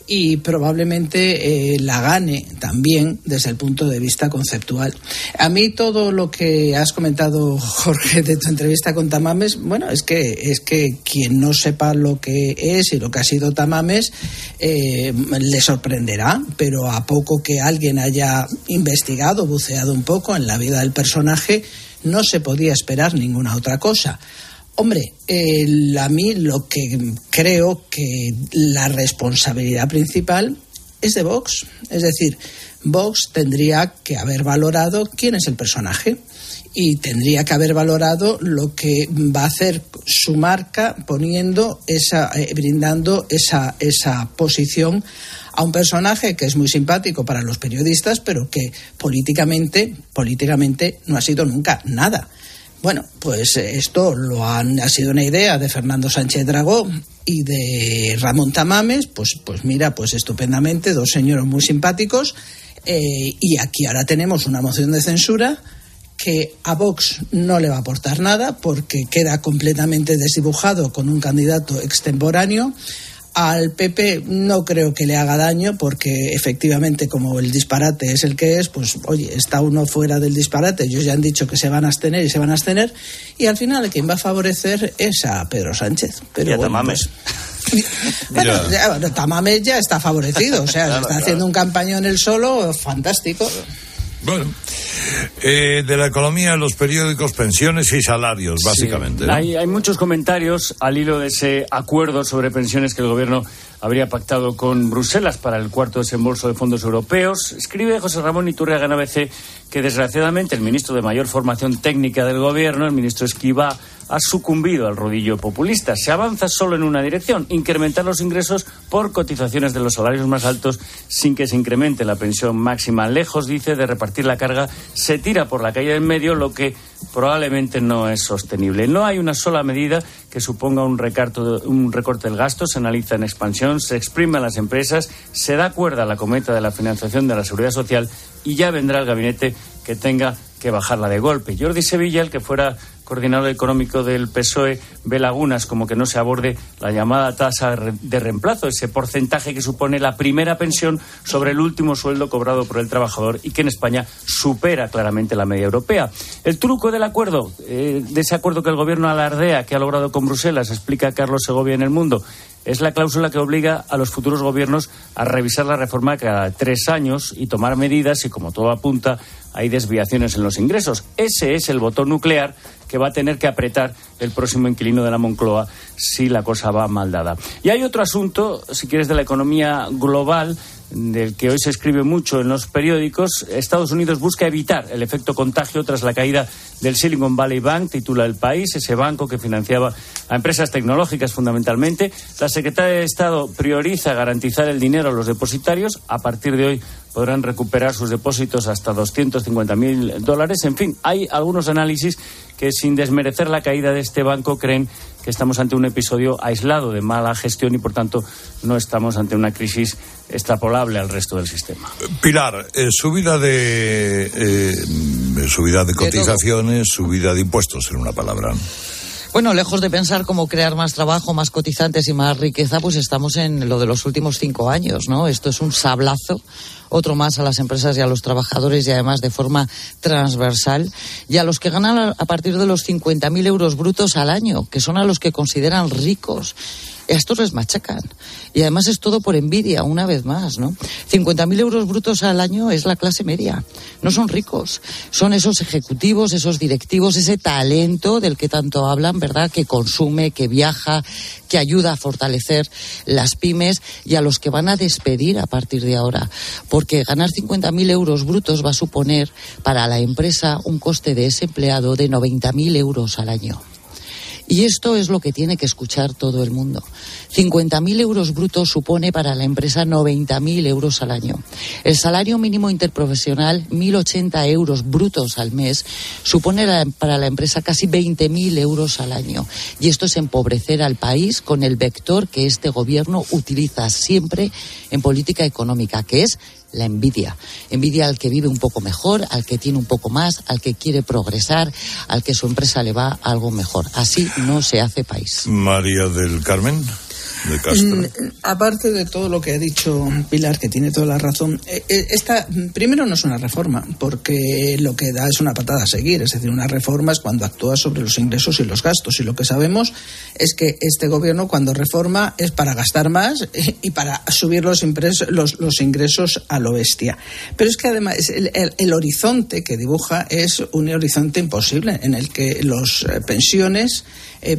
y probablemente eh, la gane también desde el punto de vista conceptual. A mí todo lo que has comentado, [laughs] Jorge, de tu entrevista con Tamames, bueno, es que es que quien no sepa lo que es y lo que ha sido Tamames eh, le sorprenderá, pero a poco que alguien haya investigado, buceado un poco en la vida del personaje, no se podía esperar ninguna otra cosa. Hombre, a mí lo que creo que la responsabilidad principal es de Vox. Es decir, Vox tendría que haber valorado quién es el personaje y tendría que haber valorado lo que va a hacer su marca poniendo esa, eh, brindando esa, esa posición a un personaje que es muy simpático para los periodistas, pero que políticamente, políticamente no ha sido nunca nada. Bueno, pues eh, esto lo han, ha sido una idea de Fernando Sánchez Dragó y de Ramón Tamames, pues, pues mira, pues estupendamente, dos señores muy simpáticos, eh, y aquí ahora tenemos una moción de censura que a Vox no le va a aportar nada porque queda completamente desdibujado con un candidato extemporáneo. Al PP no creo que le haga daño porque efectivamente como el disparate es el que es, pues oye, está uno fuera del disparate, ellos ya han dicho que se van a abstener y se van a abstener y al final quien va a favorecer es a Pedro Sánchez. Pero Y a bueno, Tamames. pues, [laughs] bueno, ya, bueno, Tamames ya está favorecido, o sea, [laughs] Claro, se está claro. haciendo un campañón él solo, fantástico. Bueno, eh, de la economía, los periódicos, pensiones y salarios, básicamente. ¿no? Hay, hay muchos comentarios al hilo de ese acuerdo sobre pensiones que el gobierno habría pactado con Bruselas para el cuarto desembolso de fondos europeos. Escribe José Ramón Iturriaga en ABC que desgraciadamente el ministro de mayor formación técnica del gobierno, el ministro Esquiva, ha sucumbido al rodillo populista. Se avanza solo en una dirección, incrementar los ingresos por cotizaciones de los salarios más altos sin que se incremente la pensión máxima. Lejos, dice, de repartir la carga, se tira por la calle del medio, lo que probablemente no es sostenible. No hay una sola medida que suponga un, un recorte del gasto, se analiza en expansión, se exprime a las empresas, se da cuerda a la cometa de la financiación de la seguridad social y ya vendrá el gabinete que tenga que bajarla de golpe. Jordi Sevilla, el que fuera coordinador económico del PSOE, ve lagunas como que no se aborde la llamada tasa de reemplazo, ese porcentaje que supone la primera pensión sobre el último sueldo cobrado por el trabajador y que en España supera claramente la media europea. El truco del acuerdo, eh, de ese acuerdo que el gobierno alardea que ha logrado con Bruselas, explica Carlos Segovia en El Mundo, es la cláusula que obliga a los futuros gobiernos a revisar la reforma cada tres años y tomar medidas y, como todo apunta, hay desviaciones en los ingresos. Ese es el botón nuclear que va a tener que apretar el próximo inquilino de la Moncloa si la cosa va mal dada. Y hay otro asunto, si quieres, de la economía global del que hoy se escribe mucho en los periódicos, Estados Unidos busca evitar el efecto contagio tras la caída del Silicon Valley Bank, titula el país, ese banco que financiaba a empresas tecnológicas fundamentalmente. La Secretaría de Estado prioriza garantizar el dinero a los depositarios. A partir de hoy podrán recuperar sus depósitos hasta 250.000 dólares. En fin, hay algunos análisis que, sin desmerecer la caída de este banco, creen que estamos ante un episodio aislado de mala gestión y, por tanto, no estamos ante una crisis extrapolable al resto del sistema. Pilar, eh, subida de eh, subida de cotizaciones, subida de impuestos, en una palabra. Bueno, lejos de pensar cómo crear más trabajo, más cotizantes y más riqueza, pues estamos en lo de los últimos cinco años, ¿no? Esto es un sablazo, otro más a las empresas y a los trabajadores y además de forma transversal y a los que ganan a partir de los 50.000 euros brutos al año, que son a los que consideran ricos estos les machacan. Y además es todo por envidia, una vez más, ¿no? 50.000 euros brutos al año es la clase media. No son ricos. Son esos ejecutivos, esos directivos, ese talento del que tanto hablan, ¿verdad? Que consume, que viaja, que ayuda a fortalecer las pymes y a los que van a despedir a partir de ahora. Porque ganar 50.000 euros brutos va a suponer para la empresa un coste de ese empleado de 90.000 euros al año. Y esto es lo que tiene que escuchar todo el mundo. 50.000 euros brutos supone para la empresa 90.000 euros al año. El salario mínimo interprofesional, 1.080 euros brutos al mes, supone para la empresa casi 20.000 euros al año. Y esto es empobrecer al país con el vector que este gobierno utiliza siempre en política económica, que es la envidia. Envidia al que vive un poco mejor, al que tiene un poco más, al que quiere progresar, al que su empresa le va algo mejor. Así no se hace país. María del Carmen. Mm, aparte de todo lo que ha dicho Pilar, que tiene toda la razón, eh, eh, esta primero no es una reforma, porque lo que da es una patada a seguir. Es decir, una reforma es cuando actúa sobre los ingresos y los gastos. Y lo que sabemos es que este gobierno, cuando reforma, es para gastar más y para subir los, los, ingresos a lo bestia. Pero es que además el, el, horizonte que dibuja es un horizonte imposible, en el que las eh, pensiones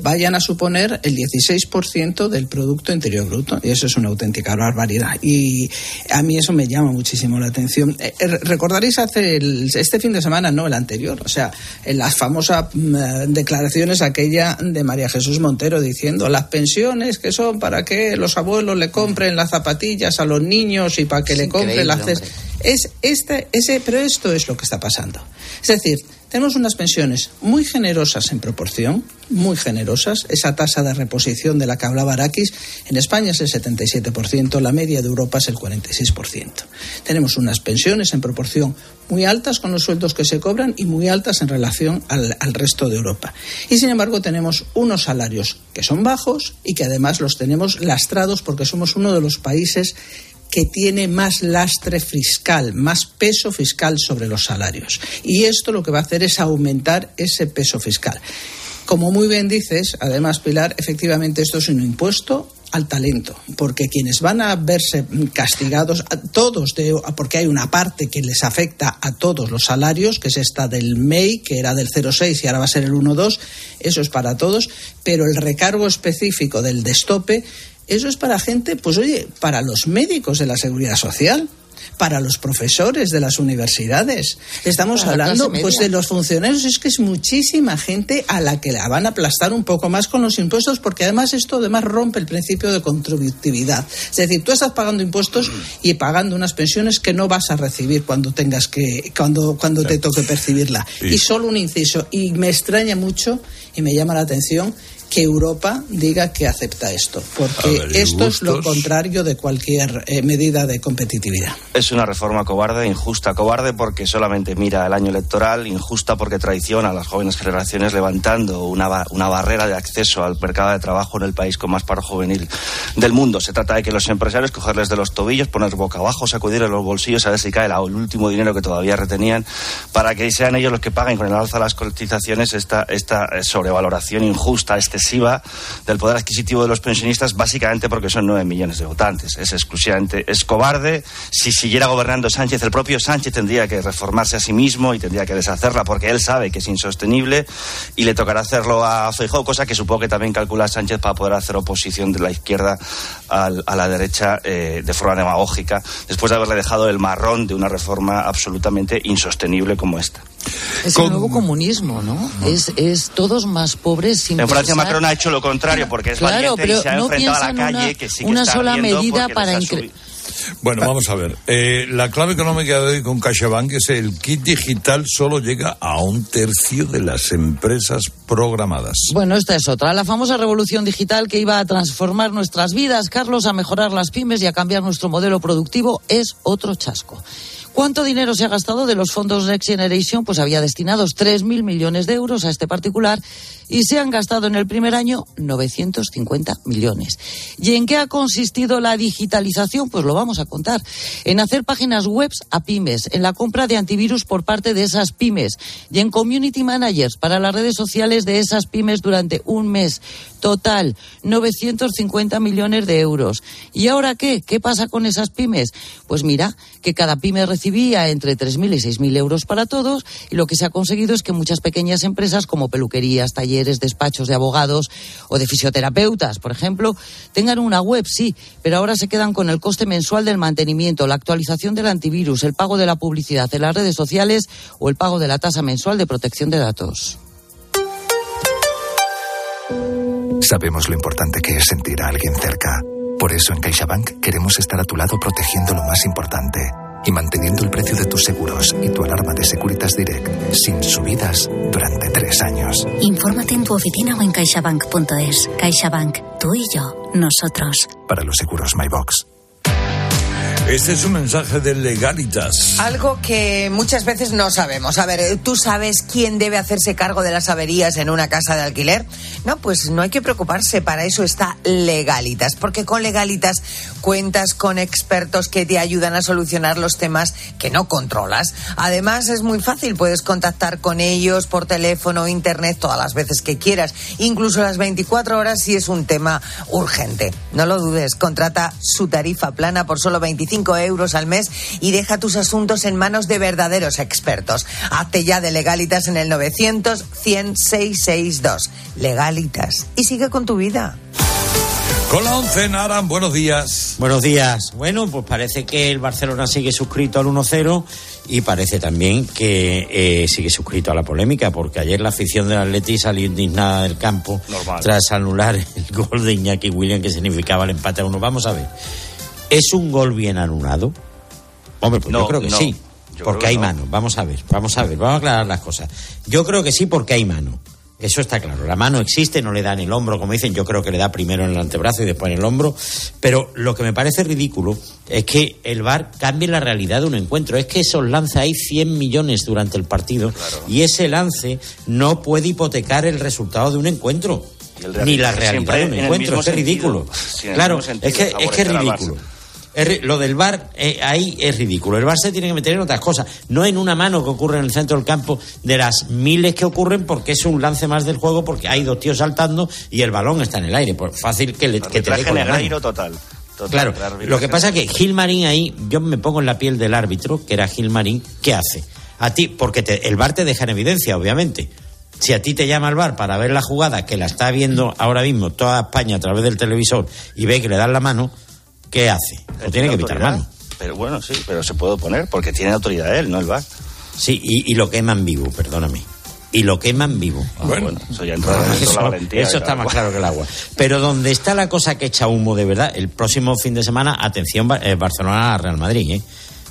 vayan a suponer el 16% del producto Producto Interior Bruto. Y eso es una auténtica barbaridad. Y a mí eso me llama muchísimo la atención. Eh, eh, recordaréis hace este fin de semana, no el anterior, o sea, en las famosas mm, declaraciones aquella de María Jesús Montero diciendo las pensiones que son para que los abuelos le compren las zapatillas a los niños y para que le compren las... Es este, ese, pero esto es lo que está pasando. Es decir, tenemos unas pensiones muy generosas en proporción, muy generosas. Esa tasa de reposición de la que hablaba Arakis en España es el 77%, la media de Europa es el 46%. Tenemos unas pensiones en proporción muy altas con los sueldos que se cobran y muy altas en relación al, al resto de Europa. Y sin embargo tenemos unos salarios que son bajos y que además los tenemos lastrados porque somos uno de los países que tiene más lastre fiscal, más peso fiscal sobre los salarios. Y esto lo que va a hacer es aumentar ese peso fiscal. Como muy bien dices, además, Pilar, efectivamente esto es un impuesto al talento, porque quienes van a verse castigados, todos, porque hay una parte que les afecta a todos los salarios, que es esta del MEI, que era del 0,6 y ahora va a ser el 1,2, eso es para todos, pero el recargo específico del destope eso es para gente, pues oye, para los médicos de la seguridad social, para los profesores de las universidades. Estamos hablando pues de los funcionarios, es que es muchísima gente a la que la van a aplastar un poco más con los impuestos porque además esto además rompe el principio de contributividad. Es decir, tú estás pagando impuestos y pagando unas pensiones que no vas a recibir cuando tengas que cuando cuando te toque percibirla. Y solo un inciso y me extraña mucho y me llama la atención que Europa diga que acepta esto, porque ver, ¿y esto es lo contrario de cualquier eh, medida de competitividad. Es una reforma cobarde, injusta, cobarde porque solamente mira el año electoral, injusta porque traiciona a las jóvenes generaciones levantando una, ba- una barrera de acceso al mercado de trabajo en el país con más paro juvenil del mundo. Se trata de que los empresarios cogerles de los tobillos, poner boca abajo, sacudirles los bolsillos a ver si cae la- el último dinero que todavía retenían para que sean ellos los que paguen con el alza de las cotizaciones esta, esta eh, sobrevaloración injusta, excesiva del poder adquisitivo de los pensionistas, básicamente porque son nueve millones de votantes. Es exclusivamente, es cobarde. Si siguiera gobernando Sánchez, el propio Sánchez tendría que reformarse a sí mismo y tendría que deshacerla porque él sabe que es insostenible y le tocará hacerlo a Feijóo, cosa que supongo que también calcula Sánchez para poder hacer oposición de la izquierda a la derecha eh, de forma demagógica, después de haberle dejado el marrón de una reforma absolutamente insostenible como esta. Es el nuevo comunismo, ¿no? Es, es todos más pobres sin En Francia pensar- Macron ha hecho lo contrario porque es Claro, valiente pero y se ha no enfrentado a la calle una- que sí que una está sola medida para incre-. Bueno, vamos a ver. Eh, la clave económica de hoy con CaixaBank es el kit digital solo llega a un tercio de las empresas programadas. Bueno, esta es otra, la famosa revolución digital que iba a transformar nuestras vidas, Carlos, a mejorar las pymes y a cambiar nuestro modelo productivo, es otro chasco. ¿Cuánto dinero se ha gastado de los fondos Next Generation? Pues había destinados 3.000 millones de euros a este particular y se han gastado en el primer año 950 millones. ¿Y en qué ha consistido la digitalización? Pues lo vamos a contar. En hacer páginas web a pymes, en la compra de antivirus por parte de esas pymes y en community managers para las redes sociales de esas pymes durante un mes. Total, 950 millones de euros. ¿Y ahora qué? ¿Qué pasa con esas pymes? Pues mira, que cada pyme recibía entre 3.000 y 6.000 euros para todos y lo que se ha conseguido es que muchas pequeñas empresas como peluquerías, talleres, despachos de abogados o de fisioterapeutas, por ejemplo, tengan una web, sí, pero ahora se quedan con el coste mensual del mantenimiento, la actualización del antivirus, el pago de la publicidad en las redes sociales o el pago de la tasa mensual de protección de datos. Sabemos lo importante que es sentir a alguien cerca. Por eso en CaixaBank queremos estar a tu lado protegiendo lo más importante y manteniendo el precio de tus seguros y tu alarma de Securitas Direct sin subidas durante tres años. Infórmate en tu oficina o en caixabank.es. CaixaBank, tú y yo, nosotros. Para los seguros MyBox. Este es un mensaje de Legalitas. Algo que muchas veces no sabemos. A ver, ¿tú sabes quién debe hacerse cargo de las averías en una casa de alquiler? No, pues no hay que preocuparse. Para eso está Legalitas. Porque con Legalitas cuentas con expertos que te ayudan a solucionar los temas que no controlas. Además, es muy fácil. Puedes contactar con ellos por teléfono, internet, todas las veces que quieras. Incluso las 24 horas si es un tema urgente. No lo dudes. Contrata su tarifa plana por solo 25 euros al mes y deja tus asuntos en manos de verdaderos expertos. Hazte ya de Legalitas en el 900 100 662. Legalitas. Y sigue con tu vida. Con la once, Naran, buenos días. Buenos días. Bueno, pues parece que el Barcelona sigue suscrito al 1-0 y parece también que eh, sigue suscrito a la polémica, porque ayer la afición del Atleti salió indignada del campo Normal. tras anular el gol de Iñaki William que significaba el empate a uno. Vamos a ver, ¿es un gol bien anulado? Hombre, pues No, yo creo que no. sí, Yo porque hay no. mano. Vamos a ver, vamos a ver, vamos a aclarar las cosas. Yo creo que sí porque hay mano. Eso está claro. La mano existe, no le da en el hombro, como dicen. Yo creo que le da primero en el antebrazo y después en el hombro. Pero lo que me parece ridículo es que el VAR cambie la realidad de un encuentro. Es que esos lances hay 100 millones durante el partido y ese lance no puede hipotecar el resultado de un encuentro. Ni la realidad de un encuentro. Es ridículo. Claro, es que, es ridículo. Es lo del VAR eh, ahí es ridículo. El VAR se tiene que meter en otras cosas, no en una mano que ocurre en el centro del campo de las miles que ocurren porque es un lance más del juego porque hay dos tíos saltando y el balón está en el aire. Pues fácil que, le, que te dé con la mano. total. Total, Claro, lo que pasa es que Gil Marín ahí, yo me pongo en la piel del árbitro, que era Gil Marín, ¿qué hace? A ti, porque te- el VAR te deja en evidencia, obviamente. Si a ti te llama el VAR para ver la jugada, que la está viendo ahora mismo toda España a través del televisor, y ve que le dan la mano, ¿qué hace? Lo tiene que evitar mano. Pero bueno, sí, pero se puede oponer porque tiene autoridad él, no el VAR. Sí, y, y lo queman vivo, perdóname. Y lo queman vivo. bueno, eso ya entra la Eso, valentía. eso está más agua. claro que el agua. Pero donde está la cosa que echa humo de verdad, el próximo fin de semana, atención, eh, Barcelona-Real Madrid, ¿eh?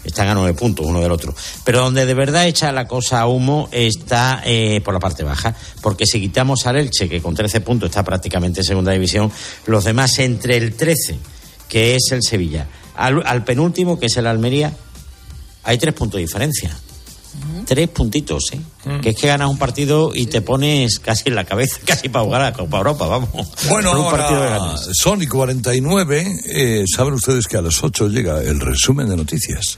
Están a nueve puntos uno del otro. Pero donde de verdad echa la cosa a humo está eh, por la parte baja. Porque si quitamos al Elche, que con 13 puntos está prácticamente en segunda división, los demás entre el 13, que es el Sevilla, al, al penúltimo, que es el Almería, hay tres puntos de diferencia. Tres puntitos, ¿eh? Que es que ganas un partido y te pones casi en la cabeza, [laughs] casi para jugar a la Copa Europa, vamos. Bueno, un ahora son y 49. Eh, Saben ustedes que a las 8 llega el resumen de noticias.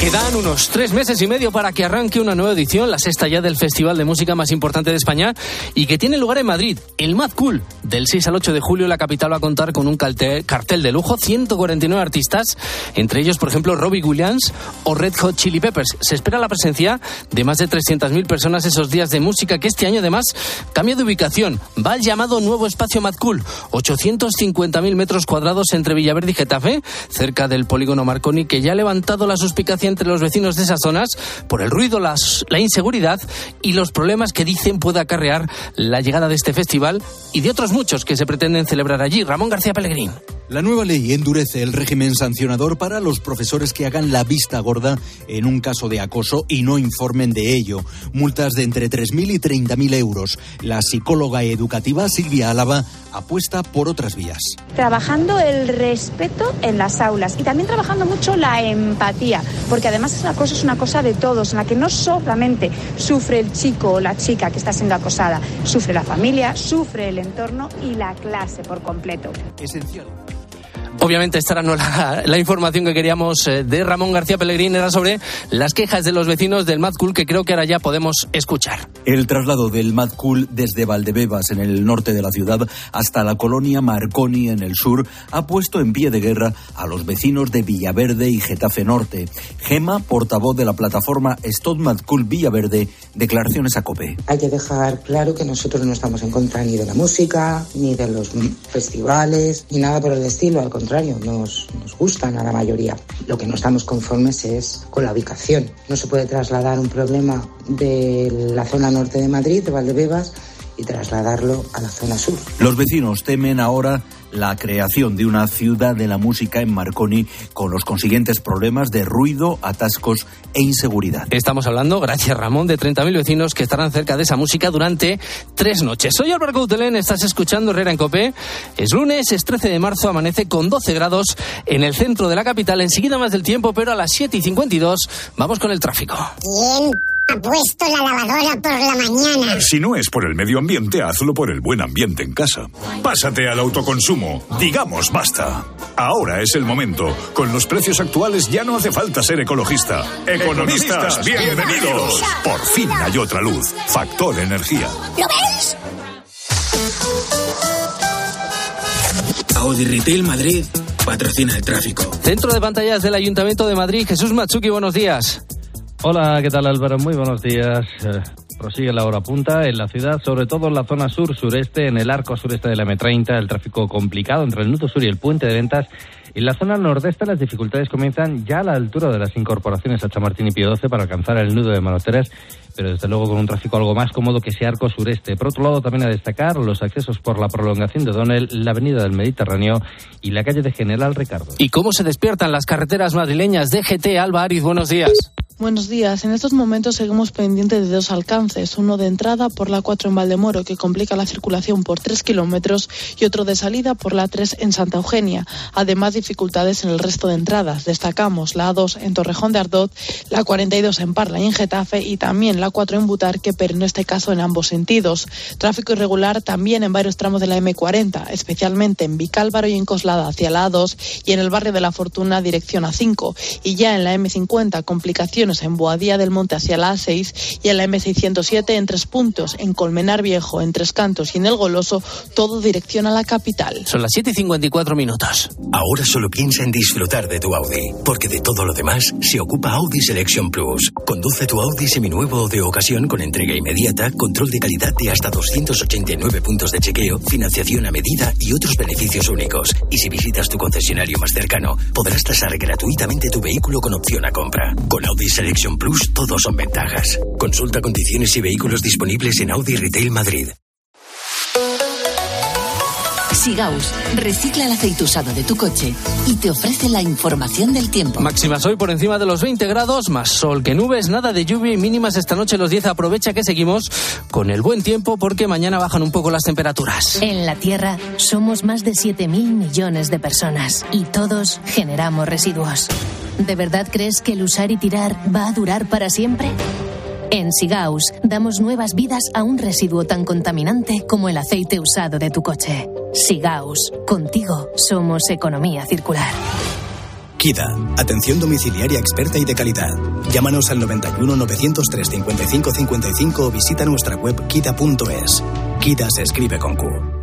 Quedan unos tres meses y medio para que arranque una nueva edición, la sexta ya del festival de música más importante de España y que tiene lugar en Madrid, el Mad Cool. Del 6 al 8 de julio la capital va a contar con un cartel de lujo, 149 artistas, entre ellos, por ejemplo, Robbie Williams o Red Hot Chili Peppers. Se espera la presencia de más de 300.000 personas esos días de música que este año además cambia de ubicación. Va al llamado nuevo espacio Mad Cool, 850.000 metros cuadrados entre Villaverde y Getafe, cerca del polígono Marconi, que ya ha levantado la suspicacia entre los vecinos de esas zonas por el ruido, la inseguridad y los problemas que dicen puede acarrear la llegada de este festival y de otros muchos que se pretenden celebrar allí. Ramón García Pellegrín. La nueva ley endurece el régimen sancionador para los profesores que hagan la vista gorda en un caso de acoso y no informen de ello. Multas de entre 3.000 y 30.000 euros. La psicóloga educativa Silvia Álava apuesta por otras vías. trabajando el respeto en las aulas y también trabajando mucho la empatía, porque además la cosa es una cosa de todos, en la que no solamente sufre el chico o la chica que está siendo acosada, sufre la familia, sufre el entorno y la clase por completo. Esencial. Obviamente esta era no la, la información que queríamos eh, de Ramón García Pellegrín, era sobre las quejas de los vecinos del Mad Cool que creo que ahora ya podemos escuchar. El traslado del Mad Cool desde Valdebebas, en el norte de la ciudad, hasta la colonia Marconi, en el sur, ha puesto en pie de guerra a los vecinos de Villaverde y Getafe Norte. Gema, portavoz de la plataforma Stop Mad Cool Villaverde, declaraciones a COPE. Hay que dejar claro que nosotros no estamos en contra ni de la música, ni de los festivales, ni nada por el estilo. Al contrario, nos, nos gustan a la mayoría. Lo que no estamos conformes es con la ubicación. No se puede trasladar un problema de la zona norte de Madrid, de Valdebebas, y trasladarlo a la zona sur. Los vecinos temen ahora la creación de una ciudad de la música en Marconi con los consiguientes problemas de ruido, atascos e inseguridad. Estamos hablando, gracias Ramón, de 30.000 vecinos que estarán cerca de esa música durante tres noches. Soy Álvaro Coutelén, estás escuchando Herrera en Copé. Es lunes, es 13 de marzo, amanece con 12 grados en el centro de la capital. Enseguida más del tiempo, pero a las 7 y 52 vamos con el tráfico. ¿Quién ha puesto la lavadora por la mañana? Si no es por el medio ambiente, hazlo por el buen ambiente en casa. Pásate al autoconsumo. Digamos basta. Ahora es el momento. Con los precios actuales ya no hace falta ser ecologista. Economistas, bienvenidos. Por fin hay otra luz. Factor Energía. ¿Lo veis? Audi Retail Madrid patrocina el tráfico. Centro de pantallas del Ayuntamiento de Madrid, Jesús Matsuki, buenos días. Hola, ¿qué tal Álvaro? Muy buenos días. Eh, prosigue la hora punta en la ciudad, sobre todo en la zona sur-sureste, en el arco sureste de la M30, el tráfico complicado entre el nudo sur y el puente de ventas. En la zona nordeste las dificultades comienzan ya a la altura de las incorporaciones a Chamartín y Pío 12 para alcanzar el nudo de Manoteras, pero desde luego con un tráfico algo más cómodo que ese arco sureste. Por otro lado, también a destacar los accesos por la prolongación de Donel, la avenida del Mediterráneo y la calle de General Ricardo. ¿Y cómo se despiertan las carreteras madrileñas? DGT, Alba Ariz, buenos días. Buenos días. En estos momentos seguimos pendientes de dos alcances. Uno de entrada por la 4 en Valdemoro, que complica la circulación por 3 kilómetros, y otro de salida por la 3 en Santa Eugenia. Además, dificultades en el resto de entradas. Destacamos la A2 en Torrejón de Ardot, la 42 en Parla y en Getafe, y también la 4 en Butarque, pero en este caso en ambos sentidos. Tráfico irregular también en varios tramos de la M40, especialmente en Vicálvaro y en Coslada hacia la A2 y en el barrio de la Fortuna dirección A5. Y ya en la M50, en Boadía del Monte hacia la A6 y en la M607 en Tres Puntos, en Colmenar Viejo, en Tres Cantos y en El Goloso, todo dirección a la capital. Son las 7 y 54 minutos. Ahora solo piensa en disfrutar de tu Audi, porque de todo lo demás se ocupa Audi Selection Plus. Conduce tu Audi seminuevo o de ocasión con entrega inmediata, control de calidad de hasta 289 puntos de chequeo, financiación a medida y otros beneficios únicos. Y si visitas tu concesionario más cercano, podrás tasar gratuitamente tu vehículo con opción a compra. Con Audi Selection Plus todos son ventajas. Consulta condiciones y vehículos disponibles en Audi Retail Madrid. Sigaus recicla el aceite usado de tu coche y te ofrece la información del tiempo. Máximas hoy por encima de los 20 grados, más sol que nubes, nada de lluvia y mínimas esta noche los 10. Aprovecha que seguimos con el buen tiempo porque mañana bajan un poco las temperaturas. En la Tierra somos más de 7.000 millones de personas y todos generamos residuos. ¿De verdad crees que el usar y tirar va a durar para siempre? En Sigaus damos nuevas vidas a un residuo tan contaminante como el aceite usado de tu coche. Sigaus, contigo somos economía circular. KIDA, atención domiciliaria experta y de calidad. Llámanos al 91 903 55 55 o visita nuestra web kida.es. KIDA se escribe con Q.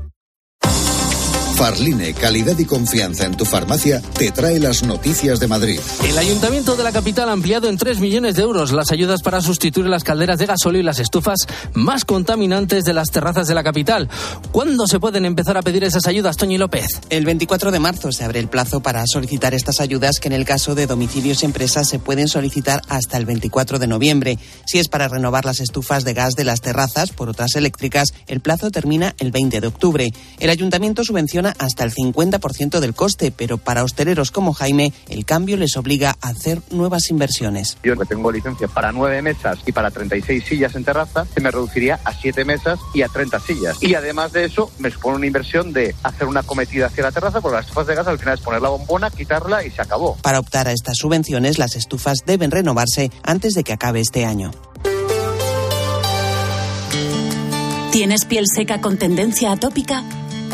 Farline, calidad y confianza en tu farmacia, te trae las noticias de Madrid. El Ayuntamiento de la capital ha ampliado en 3 millones de euros las ayudas para sustituir las calderas de gasóleo y las estufas más contaminantes de las terrazas de la capital. ¿Cuándo se pueden empezar a pedir esas ayudas, Toñi López? El 24 de marzo se abre el plazo para solicitar estas ayudas que en el caso de domicilios y empresas se pueden solicitar hasta el 24 de noviembre. Si es para renovar las estufas de gas de las terrazas por otras eléctricas, el plazo termina el 20 de octubre. El ayuntamiento subvenciona hasta el 50% del coste, pero para hosteleros como Jaime, el cambio les obliga a hacer nuevas inversiones. Yo que tengo licencia para nueve mesas y para 36 sillas en terraza, se me reduciría a siete mesas y a 30 sillas. Y además de eso, me supone una inversión de hacer una cometida hacia la terraza, porque las estufas de gas al final es poner la bombona, quitarla y se acabó. Para optar a estas subvenciones, las estufas deben renovarse antes de que acabe este año. ¿Tienes piel seca con tendencia atópica?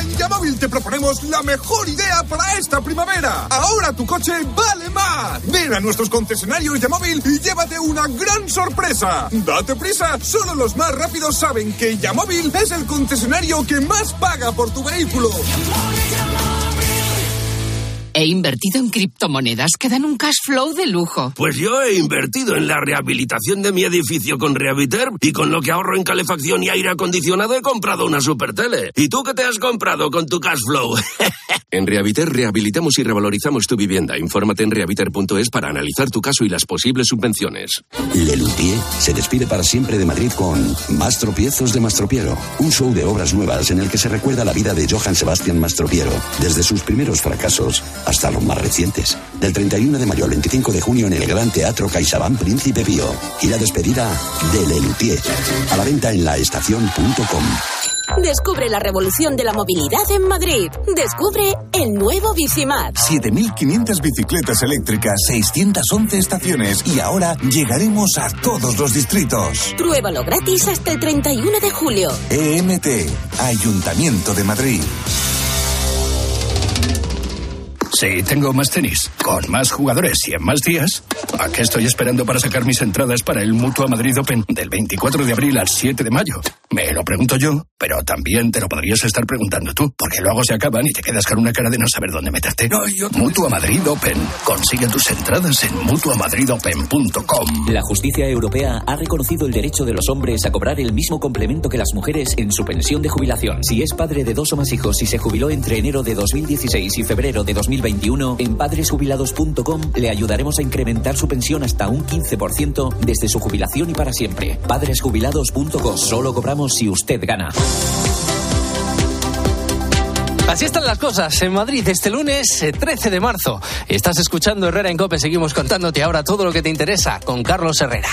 En Yamóvil te proponemos la mejor idea para esta primavera. Ahora tu coche vale más. Ven a nuestros concesionarios Yamóvil y llévate una gran sorpresa. Date prisa, solo los más rápidos saben que Yamóvil es el concesionario que más paga por tu vehículo. He invertido en criptomonedas que dan un cash flow de lujo. Pues yo he invertido en la rehabilitación de mi edificio con Rehabiter y con lo que ahorro en calefacción y aire acondicionado he comprado una super tele. ¿Y tú qué te has comprado con tu cash flow? [laughs] En Rehabiter rehabilitamos y revalorizamos tu vivienda. Infórmate en rehabiter.es para analizar tu caso y las posibles subvenciones. Lelutier se despide para siempre de Madrid con Más tropiezos de Mastropiero, un show de obras nuevas en el que se recuerda la vida de Johann Sebastian Mastropiero, desde sus primeros fracasos hasta los más recientes. Del 31 de mayo al 25 de junio en el Gran Teatro CaixaBank Príncipe Pío. Y la despedida de Lelutier. A la venta en laestacion.com. Descubre la revolución de la movilidad en Madrid. Descubre el nuevo Bicimat. 7.500 bicicletas eléctricas, 611 estaciones y ahora llegaremos a todos los distritos. Pruébalo gratis hasta el 31 de julio. EMT, Ayuntamiento de Madrid. Sí, tengo más tenis, con más jugadores y en más días. ¿A qué estoy esperando para sacar mis entradas para el Mutua Madrid Open del 24 de abril al 7 de mayo? Me lo pregunto yo, pero también te lo podrías estar preguntando tú, porque luego se acaban y te quedas con una cara de no saber dónde meterte. No, yo... Mutua Madrid Open. Consigue tus entradas en mutuamadridopen.com. La justicia europea ha reconocido el derecho de los hombres a cobrar el mismo complemento que las mujeres en su pensión de jubilación. Si es padre de dos o más hijos y se jubiló entre enero de 2016 y febrero de 2021, en padresjubilados.com le ayudaremos a incrementar su pensión hasta un 15% desde su jubilación y para siempre. Padresjubilados.com. Solo cobramos si usted gana. Así están las cosas en Madrid este lunes 13 de marzo. Estás escuchando Herrera en Cope. Seguimos contándote ahora todo lo que te interesa con Carlos Herrera.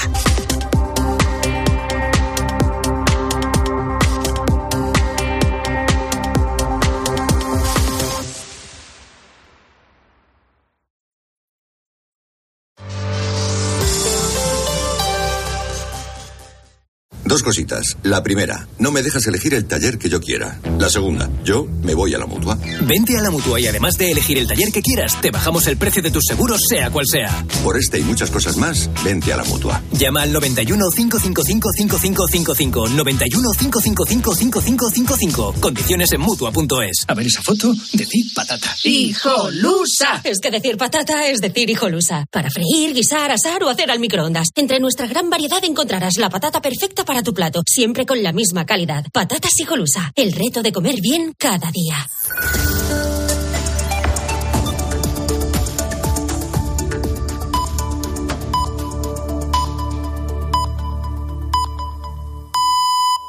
Dos cositas. La primera, no me dejas elegir el taller que yo quiera. La segunda, yo me voy a la mutua. Vente a la mutua y además de elegir el taller que quieras, te bajamos el precio de tus seguros, sea cual sea. Por este y muchas cosas más, vente a la mutua. Llama al 91 555 5555. 91 555 5555. Condiciones en mutua.es. A ver esa foto, decir patata. ¡Hijolusa! Es que decir patata es decir hijolusa. Para freír, guisar, asar o hacer al microondas. Entre nuestra gran variedad encontrarás la patata perfecta para tu plato, siempre con la misma calidad. Patatas hijolusa. El reto de comer bien cada día.